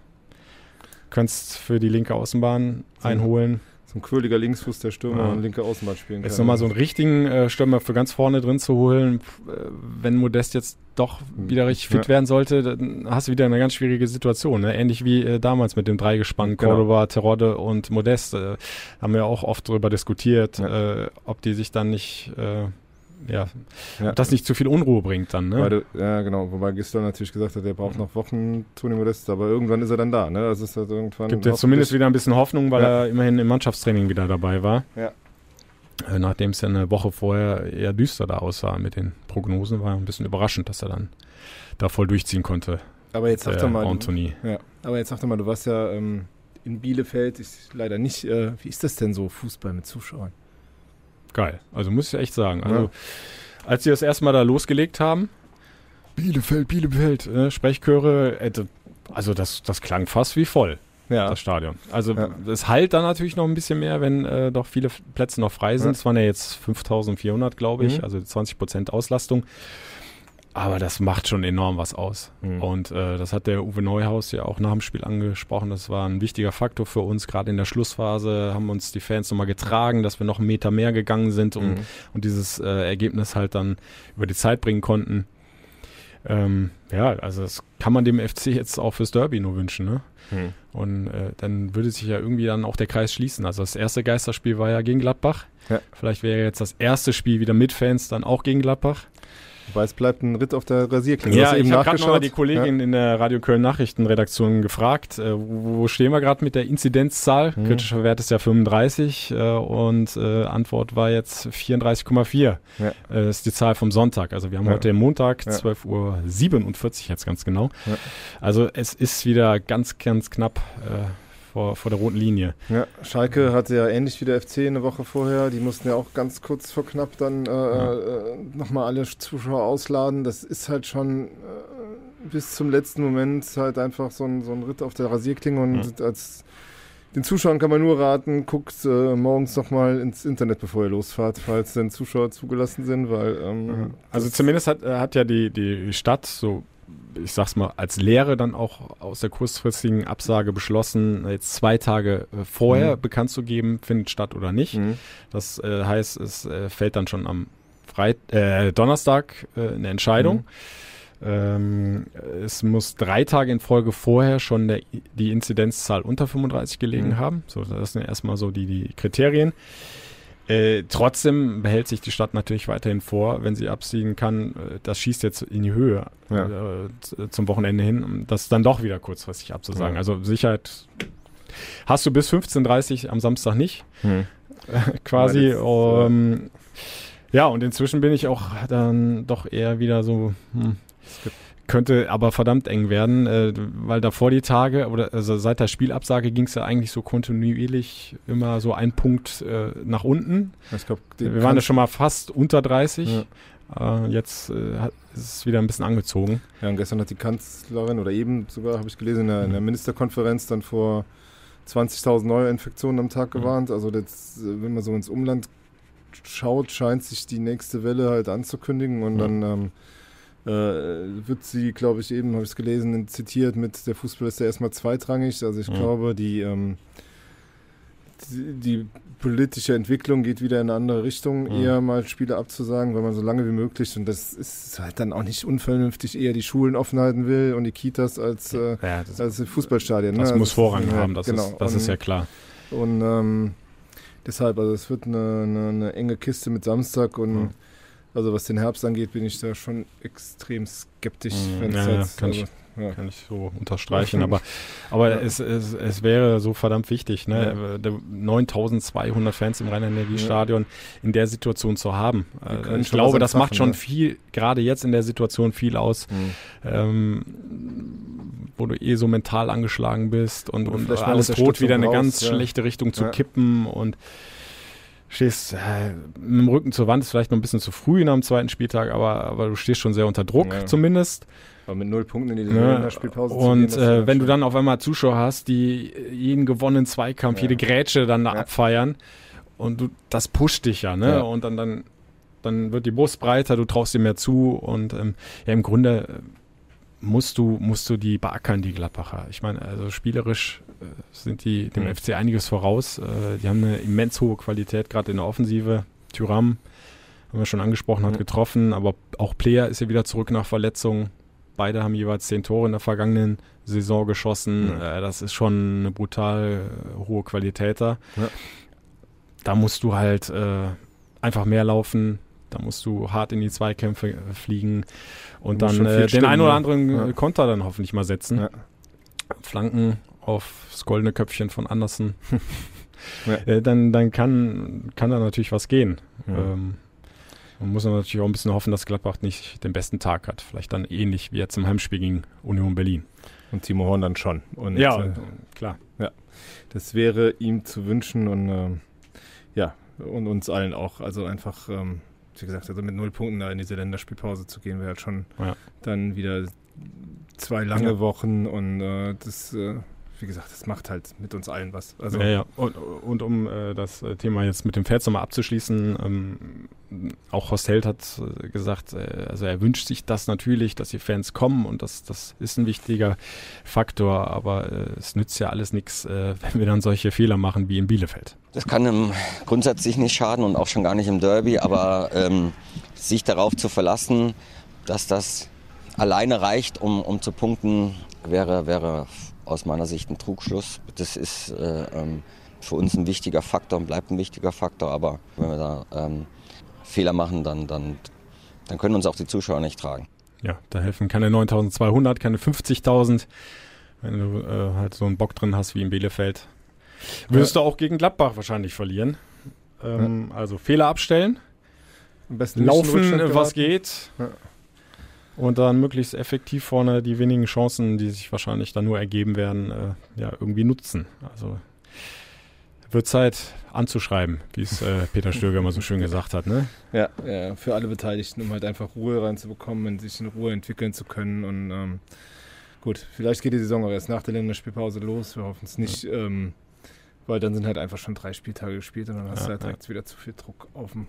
Könntest für die linke Außenbahn so einholen. So ein quirliger Linksfuß der Stürmer ja. und linke Außenbahn spielen kann. Jetzt nochmal so einen richtigen äh, Stürmer für ganz vorne drin zu holen, äh, wenn Modest jetzt doch wieder richtig fit ja. werden sollte, dann hast du wieder eine ganz schwierige Situation. Ne? Ähnlich wie äh, damals mit dem Dreigespann genau. Cordoba, Terodde und Modest. Äh, haben wir auch oft darüber diskutiert, ja. Äh, ob die sich dann nicht äh, ja, ja. das nicht zu viel Unruhe bringt dann, ne? Du, ja, genau. Wobei Gisdol natürlich gesagt hat, er braucht noch Wochen, Toni Modest, aber irgendwann ist er dann da, ne? Das ist halt irgendwann. Gibt jetzt zumindest wieder ein bisschen Hoffnung, weil ja. er immerhin im Mannschaftstraining wieder dabei war. Ja. Äh, nachdem es ja eine Woche vorher eher düster da aussah mit den Prognosen, war ein bisschen überraschend, dass er dann da voll durchziehen konnte. Aber jetzt sag doch mal, Anthony. ja, aber jetzt sag doch mal, du warst ja ähm, in Bielefeld, ich leider nicht. Äh, wie ist das denn so, Fußball mit Zuschauern? Geil. Also muss ich echt sagen. Also, ja. als sie das erste Mal da losgelegt haben, Bielefeld, Bielefeld, äh, Sprechchöre, äh, also das, das klang fast wie voll. Ja. Das Stadion. Also es ja. halt dann natürlich noch ein bisschen mehr, wenn äh, doch viele Plätze noch frei sind. Es waren ja jetzt 5400, glaube ich, mhm. also 20 Prozent Auslastung. Aber das macht schon enorm was aus. Mhm. Und äh, das hat der Uwe Neuhaus ja auch nach dem Spiel angesprochen. Das war ein wichtiger Faktor für uns. Gerade in der Schlussphase haben uns die Fans nochmal getragen, dass wir noch einen Meter mehr gegangen sind und, mhm. und dieses äh, Ergebnis halt dann über die Zeit bringen konnten. Ähm, ja, also das kann man dem FC jetzt auch fürs Derby nur wünschen. Ne? Mhm. Und äh, dann würde sich ja irgendwie dann auch der Kreis schließen. Also das erste Geisterspiel war ja gegen Gladbach. Ja. Vielleicht wäre jetzt das erste Spiel wieder mit Fans dann auch gegen Gladbach. Wobei es bleibt ein Ritt auf der Rasierklinge. Ja, ich habe gerade noch mal die Kollegin ja. in der Radio Köln Nachrichtenredaktion gefragt, äh, wo stehen wir gerade mit der Inzidenzzahl? Mhm. Kritischer Wert ist ja 35 äh, und äh, Antwort war jetzt 34,4. Ja. Äh, das ist die Zahl vom Sonntag. Also wir haben ja. heute Montag, ja. 12.47 Uhr jetzt ganz genau. Also es ist wieder ganz, ganz knapp äh, vor, vor der roten Linie. Ja, Schalke hatte ja ähnlich wie der FC eine Woche vorher. Die mussten ja auch ganz kurz vor knapp dann äh, ja. äh, nochmal alle Zuschauer ausladen. Das ist halt schon äh, bis zum letzten Moment halt einfach so ein, so ein Ritt auf der Rasierklinge und ja. als den Zuschauern kann man nur raten, guckt äh, morgens nochmal ins Internet, bevor ihr losfahrt, falls denn Zuschauer zugelassen sind, weil ähm, also zumindest hat, äh, hat ja die, die Stadt so ich sag's mal, als Lehre dann auch aus der kurzfristigen Absage beschlossen, jetzt zwei Tage äh, vorher mhm. bekannt zu geben, findet statt oder nicht. Mhm. Das äh, heißt, es äh, fällt dann schon am Freit äh, Donnerstag äh, eine Entscheidung. Mhm. Ähm, es muss drei Tage in Folge vorher schon der, die Inzidenzzahl unter 35 gelegen mhm. haben. So, das sind erstmal so die, die Kriterien. Äh, trotzdem behält sich die Stadt natürlich weiterhin vor, wenn sie absiegen kann, äh, das schießt jetzt in die Höhe Ja. äh, zum Wochenende hin, um das dann doch wieder kurzfristig abzusagen. Ja. Also Sicherheit hast du bis 15.30 Uhr am Samstag nicht, quasi. Ja, das, ähm, ja, und inzwischen bin ich auch dann doch eher wieder so, hm, könnte aber verdammt eng werden, äh, weil davor die Tage, oder also seit der Spielabsage ging es ja eigentlich so kontinuierlich immer so ein Punkt äh, nach unten. Ich glaube, Wir waren ja schon mal fast unter 30. Äh, jetzt äh, hat, ist es wieder ein bisschen angezogen. Ja, und gestern hat die Kanzlerin oder eben sogar, habe ich gelesen, in der, in der Ministerkonferenz dann vor 20.000 neue Infektionen am Tag gewarnt. Also das, äh, wenn man so ins Umland schaut, scheint sich die nächste Welle halt anzukündigen und Ja. dann ähm, äh, wird sie, glaube ich, eben, habe ich es gelesen, zitiert mit, der Fußball ist ja erstmal zweitrangig. Also ich Ja. glaube, die, ähm, die, die politische Entwicklung geht wieder in eine andere Richtung, Ja. eher mal Spiele abzusagen, weil man so lange wie möglich, und das ist halt dann auch nicht unvernünftig, eher die Schulen offen halten will und die Kitas als, äh, Ja, das, als die Fußballstadien. das ne? muss Vorrang ja, haben, das, genau. ist, das und, ist ja klar. Und ähm, deshalb, also es wird eine, eine, eine enge Kiste mit Samstag und Ja. Also was den Herbst angeht, bin ich da schon extrem skeptisch. Wenn's ja, ja, jetzt, kann ich- also, ja. Kann ich so unterstreichen, aber, aber es, es, es wäre so verdammt wichtig, ne? Der 9200 Fans im Rhein-Energiestadion in der Situation zu haben. Äh, können Ich glaube, das macht entfachen, schon viel, gerade jetzt in der Situation viel aus, Mhm. ähm, wo du eh so mental angeschlagen bist und, und mal alles droht wieder in eine ganz schlechte Richtung zu kippen und stehst äh, mit dem Rücken zur Wand, ist vielleicht noch ein bisschen zu früh am zweiten Spieltag, aber, aber du stehst schon sehr unter Druck Ja. zumindest. Aber mit null Punkten in die Ne? Länderspielpause zu Und gehen, äh, wenn du dann auf einmal Zuschauer hast, die jeden gewonnenen Zweikampf, Ja. jede Grätsche dann da Ja. abfeiern und du, das pusht dich ja, ne? Ja. Und dann, dann, dann wird die Brust breiter, du traust dir mehr zu und ähm, ja, im Grunde äh, musst du, musst du die beackern, die Gladbacher. Ich meine, also spielerisch sind die dem Mhm. FC einiges voraus. Äh, die haben eine immens hohe Qualität, gerade in der Offensive. Tyram, haben wir schon angesprochen, hat Mhm. getroffen, aber auch Player ist ja wieder zurück nach Verletzung. Beide haben jeweils zehn Tore in der vergangenen Saison geschossen. Mhm. Äh, das ist schon eine brutal äh, hohe Qualität da. Ja. Da musst du halt äh, einfach mehr laufen. Da musst du hart in die Zweikämpfe äh, fliegen und dann äh, den einen oder anderen Ja. äh, Konter dann hoffentlich mal setzen. Ja. Flanken auf das goldene Köpfchen von Andersen. Ja. äh, dann dann kann, kann da natürlich was gehen. Ja. Ähm, man muss natürlich auch ein bisschen hoffen, dass Gladbach nicht den besten Tag hat. Vielleicht dann ähnlich wie jetzt im Heimspiel gegen Union Berlin. Und Timo Horn dann schon. Und, ja, äh, und, klar. das wäre ihm zu wünschen und ähm, ja, und uns allen auch. Also einfach, ähm, wie gesagt, also mit null Punkten da in diese Länderspielpause zu gehen, wäre halt schon Ja. dann wieder zwei lange Ja. Wochen und äh, das, äh, wie gesagt, das macht halt mit uns allen was. Also ja, ja. Und, und um äh, das äh, Thema jetzt mit dem Fans nochmal abzuschließen, ähm, auch Horst Held hat äh, gesagt, äh, also er wünscht sich das natürlich, dass die Fans kommen und das, das ist ein wichtiger Faktor, aber äh, es nützt ja alles nichts, äh, wenn wir dann solche Fehler machen wie in Bielefeld. Das kann im grundsätzlich nicht schaden und auch schon gar nicht im Derby, aber ähm, sich darauf zu verlassen, dass das alleine reicht, um, um zu punkten, wäre, wäre aus meiner Sicht ein Trugschluss. Das ist äh, ähm, für uns ein wichtiger Faktor und bleibt ein wichtiger Faktor, aber wenn wir da ähm, Fehler machen, dann, dann, dann können uns auch die Zuschauer nicht tragen. Ja, da helfen keine 9200, keine 50.000, wenn du äh, halt so einen Bock drin hast wie in Bielefeld. Wirst du auch gegen Gladbach wahrscheinlich verlieren. Ähm, Also Fehler abstellen. laufen, was geht. Ja. Und dann möglichst effektiv vorne die wenigen Chancen, die sich wahrscheinlich dann nur ergeben werden, äh, ja, irgendwie nutzen. Also wird Zeit anzuschreiben, wie es äh, Peter Stöger immer so schön gesagt hat. Ne? Ja, ja, für alle Beteiligten, um halt einfach Ruhe reinzubekommen und sich in Ruhe entwickeln zu können. Und ähm, gut, vielleicht geht die Saison auch erst nach der Länderspielpause los. Wir hoffen es nicht, ähm, weil dann sind halt einfach schon drei Spieltage gespielt und dann hast Ja, du halt ja. direkt wieder zu viel Druck auf dem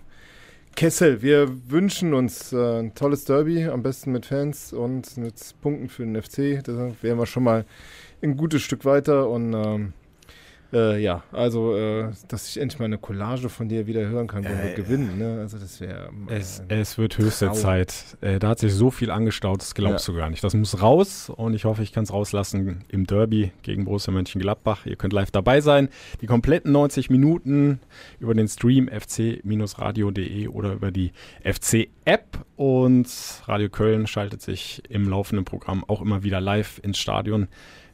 Kessel. Wir wünschen uns äh, ein tolles Derby, am besten mit Fans und mit Punkten für den FC. Da wären wir schon mal ein gutes Stück weiter und ähm, Äh, ja, also, äh, dass ich endlich mal eine Collage von dir wieder hören kann, Äh, wir gewinnen. Ne? Also, das wäre. Es, es wird höchste Traum. Zeit. Äh, da hat sich so viel angestaut, das glaubst du gar nicht. Das muss raus und ich hoffe, ich kann es rauslassen im Derby gegen Borussia Mönchengladbach. Ihr könnt live dabei sein. Die kompletten 90 Minuten über den Stream fc-radio.de oder über die FC-App und Radio Köln schaltet sich im laufenden Programm auch immer wieder live ins Stadion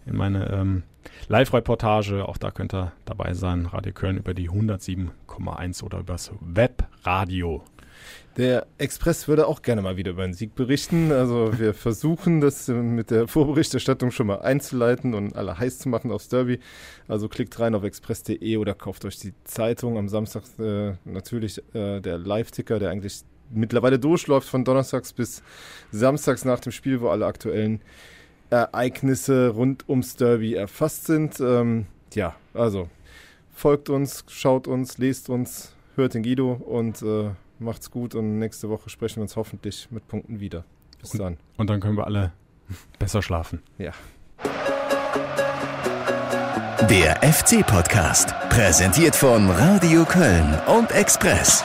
in meine ähm, Live-Reportage. Auch da könnt ihr dabei sein. Radio Köln über die 107,1 oder übers Webradio. Der Express würde auch gerne mal wieder über einen Sieg berichten. Also wir versuchen das mit der Vorberichterstattung schon mal einzuleiten und alle heiß zu machen aufs Derby. Also klickt rein auf express.de oder kauft euch die Zeitung. Am Samstag äh, natürlich äh, der Live-Ticker, der eigentlich mittlerweile durchläuft von Donnerstags bis Samstags nach dem Spiel, wo alle aktuellen Ereignisse rund ums Derby erfasst sind. Ähm, ja, also folgt uns, schaut uns, lest uns, hört den Guido und äh, macht's gut und nächste Woche sprechen wir uns hoffentlich mit Punkten wieder. Bis dann. Und dann können wir alle besser schlafen. Ja. Der FC-Podcast, präsentiert von Radio Köln und Express.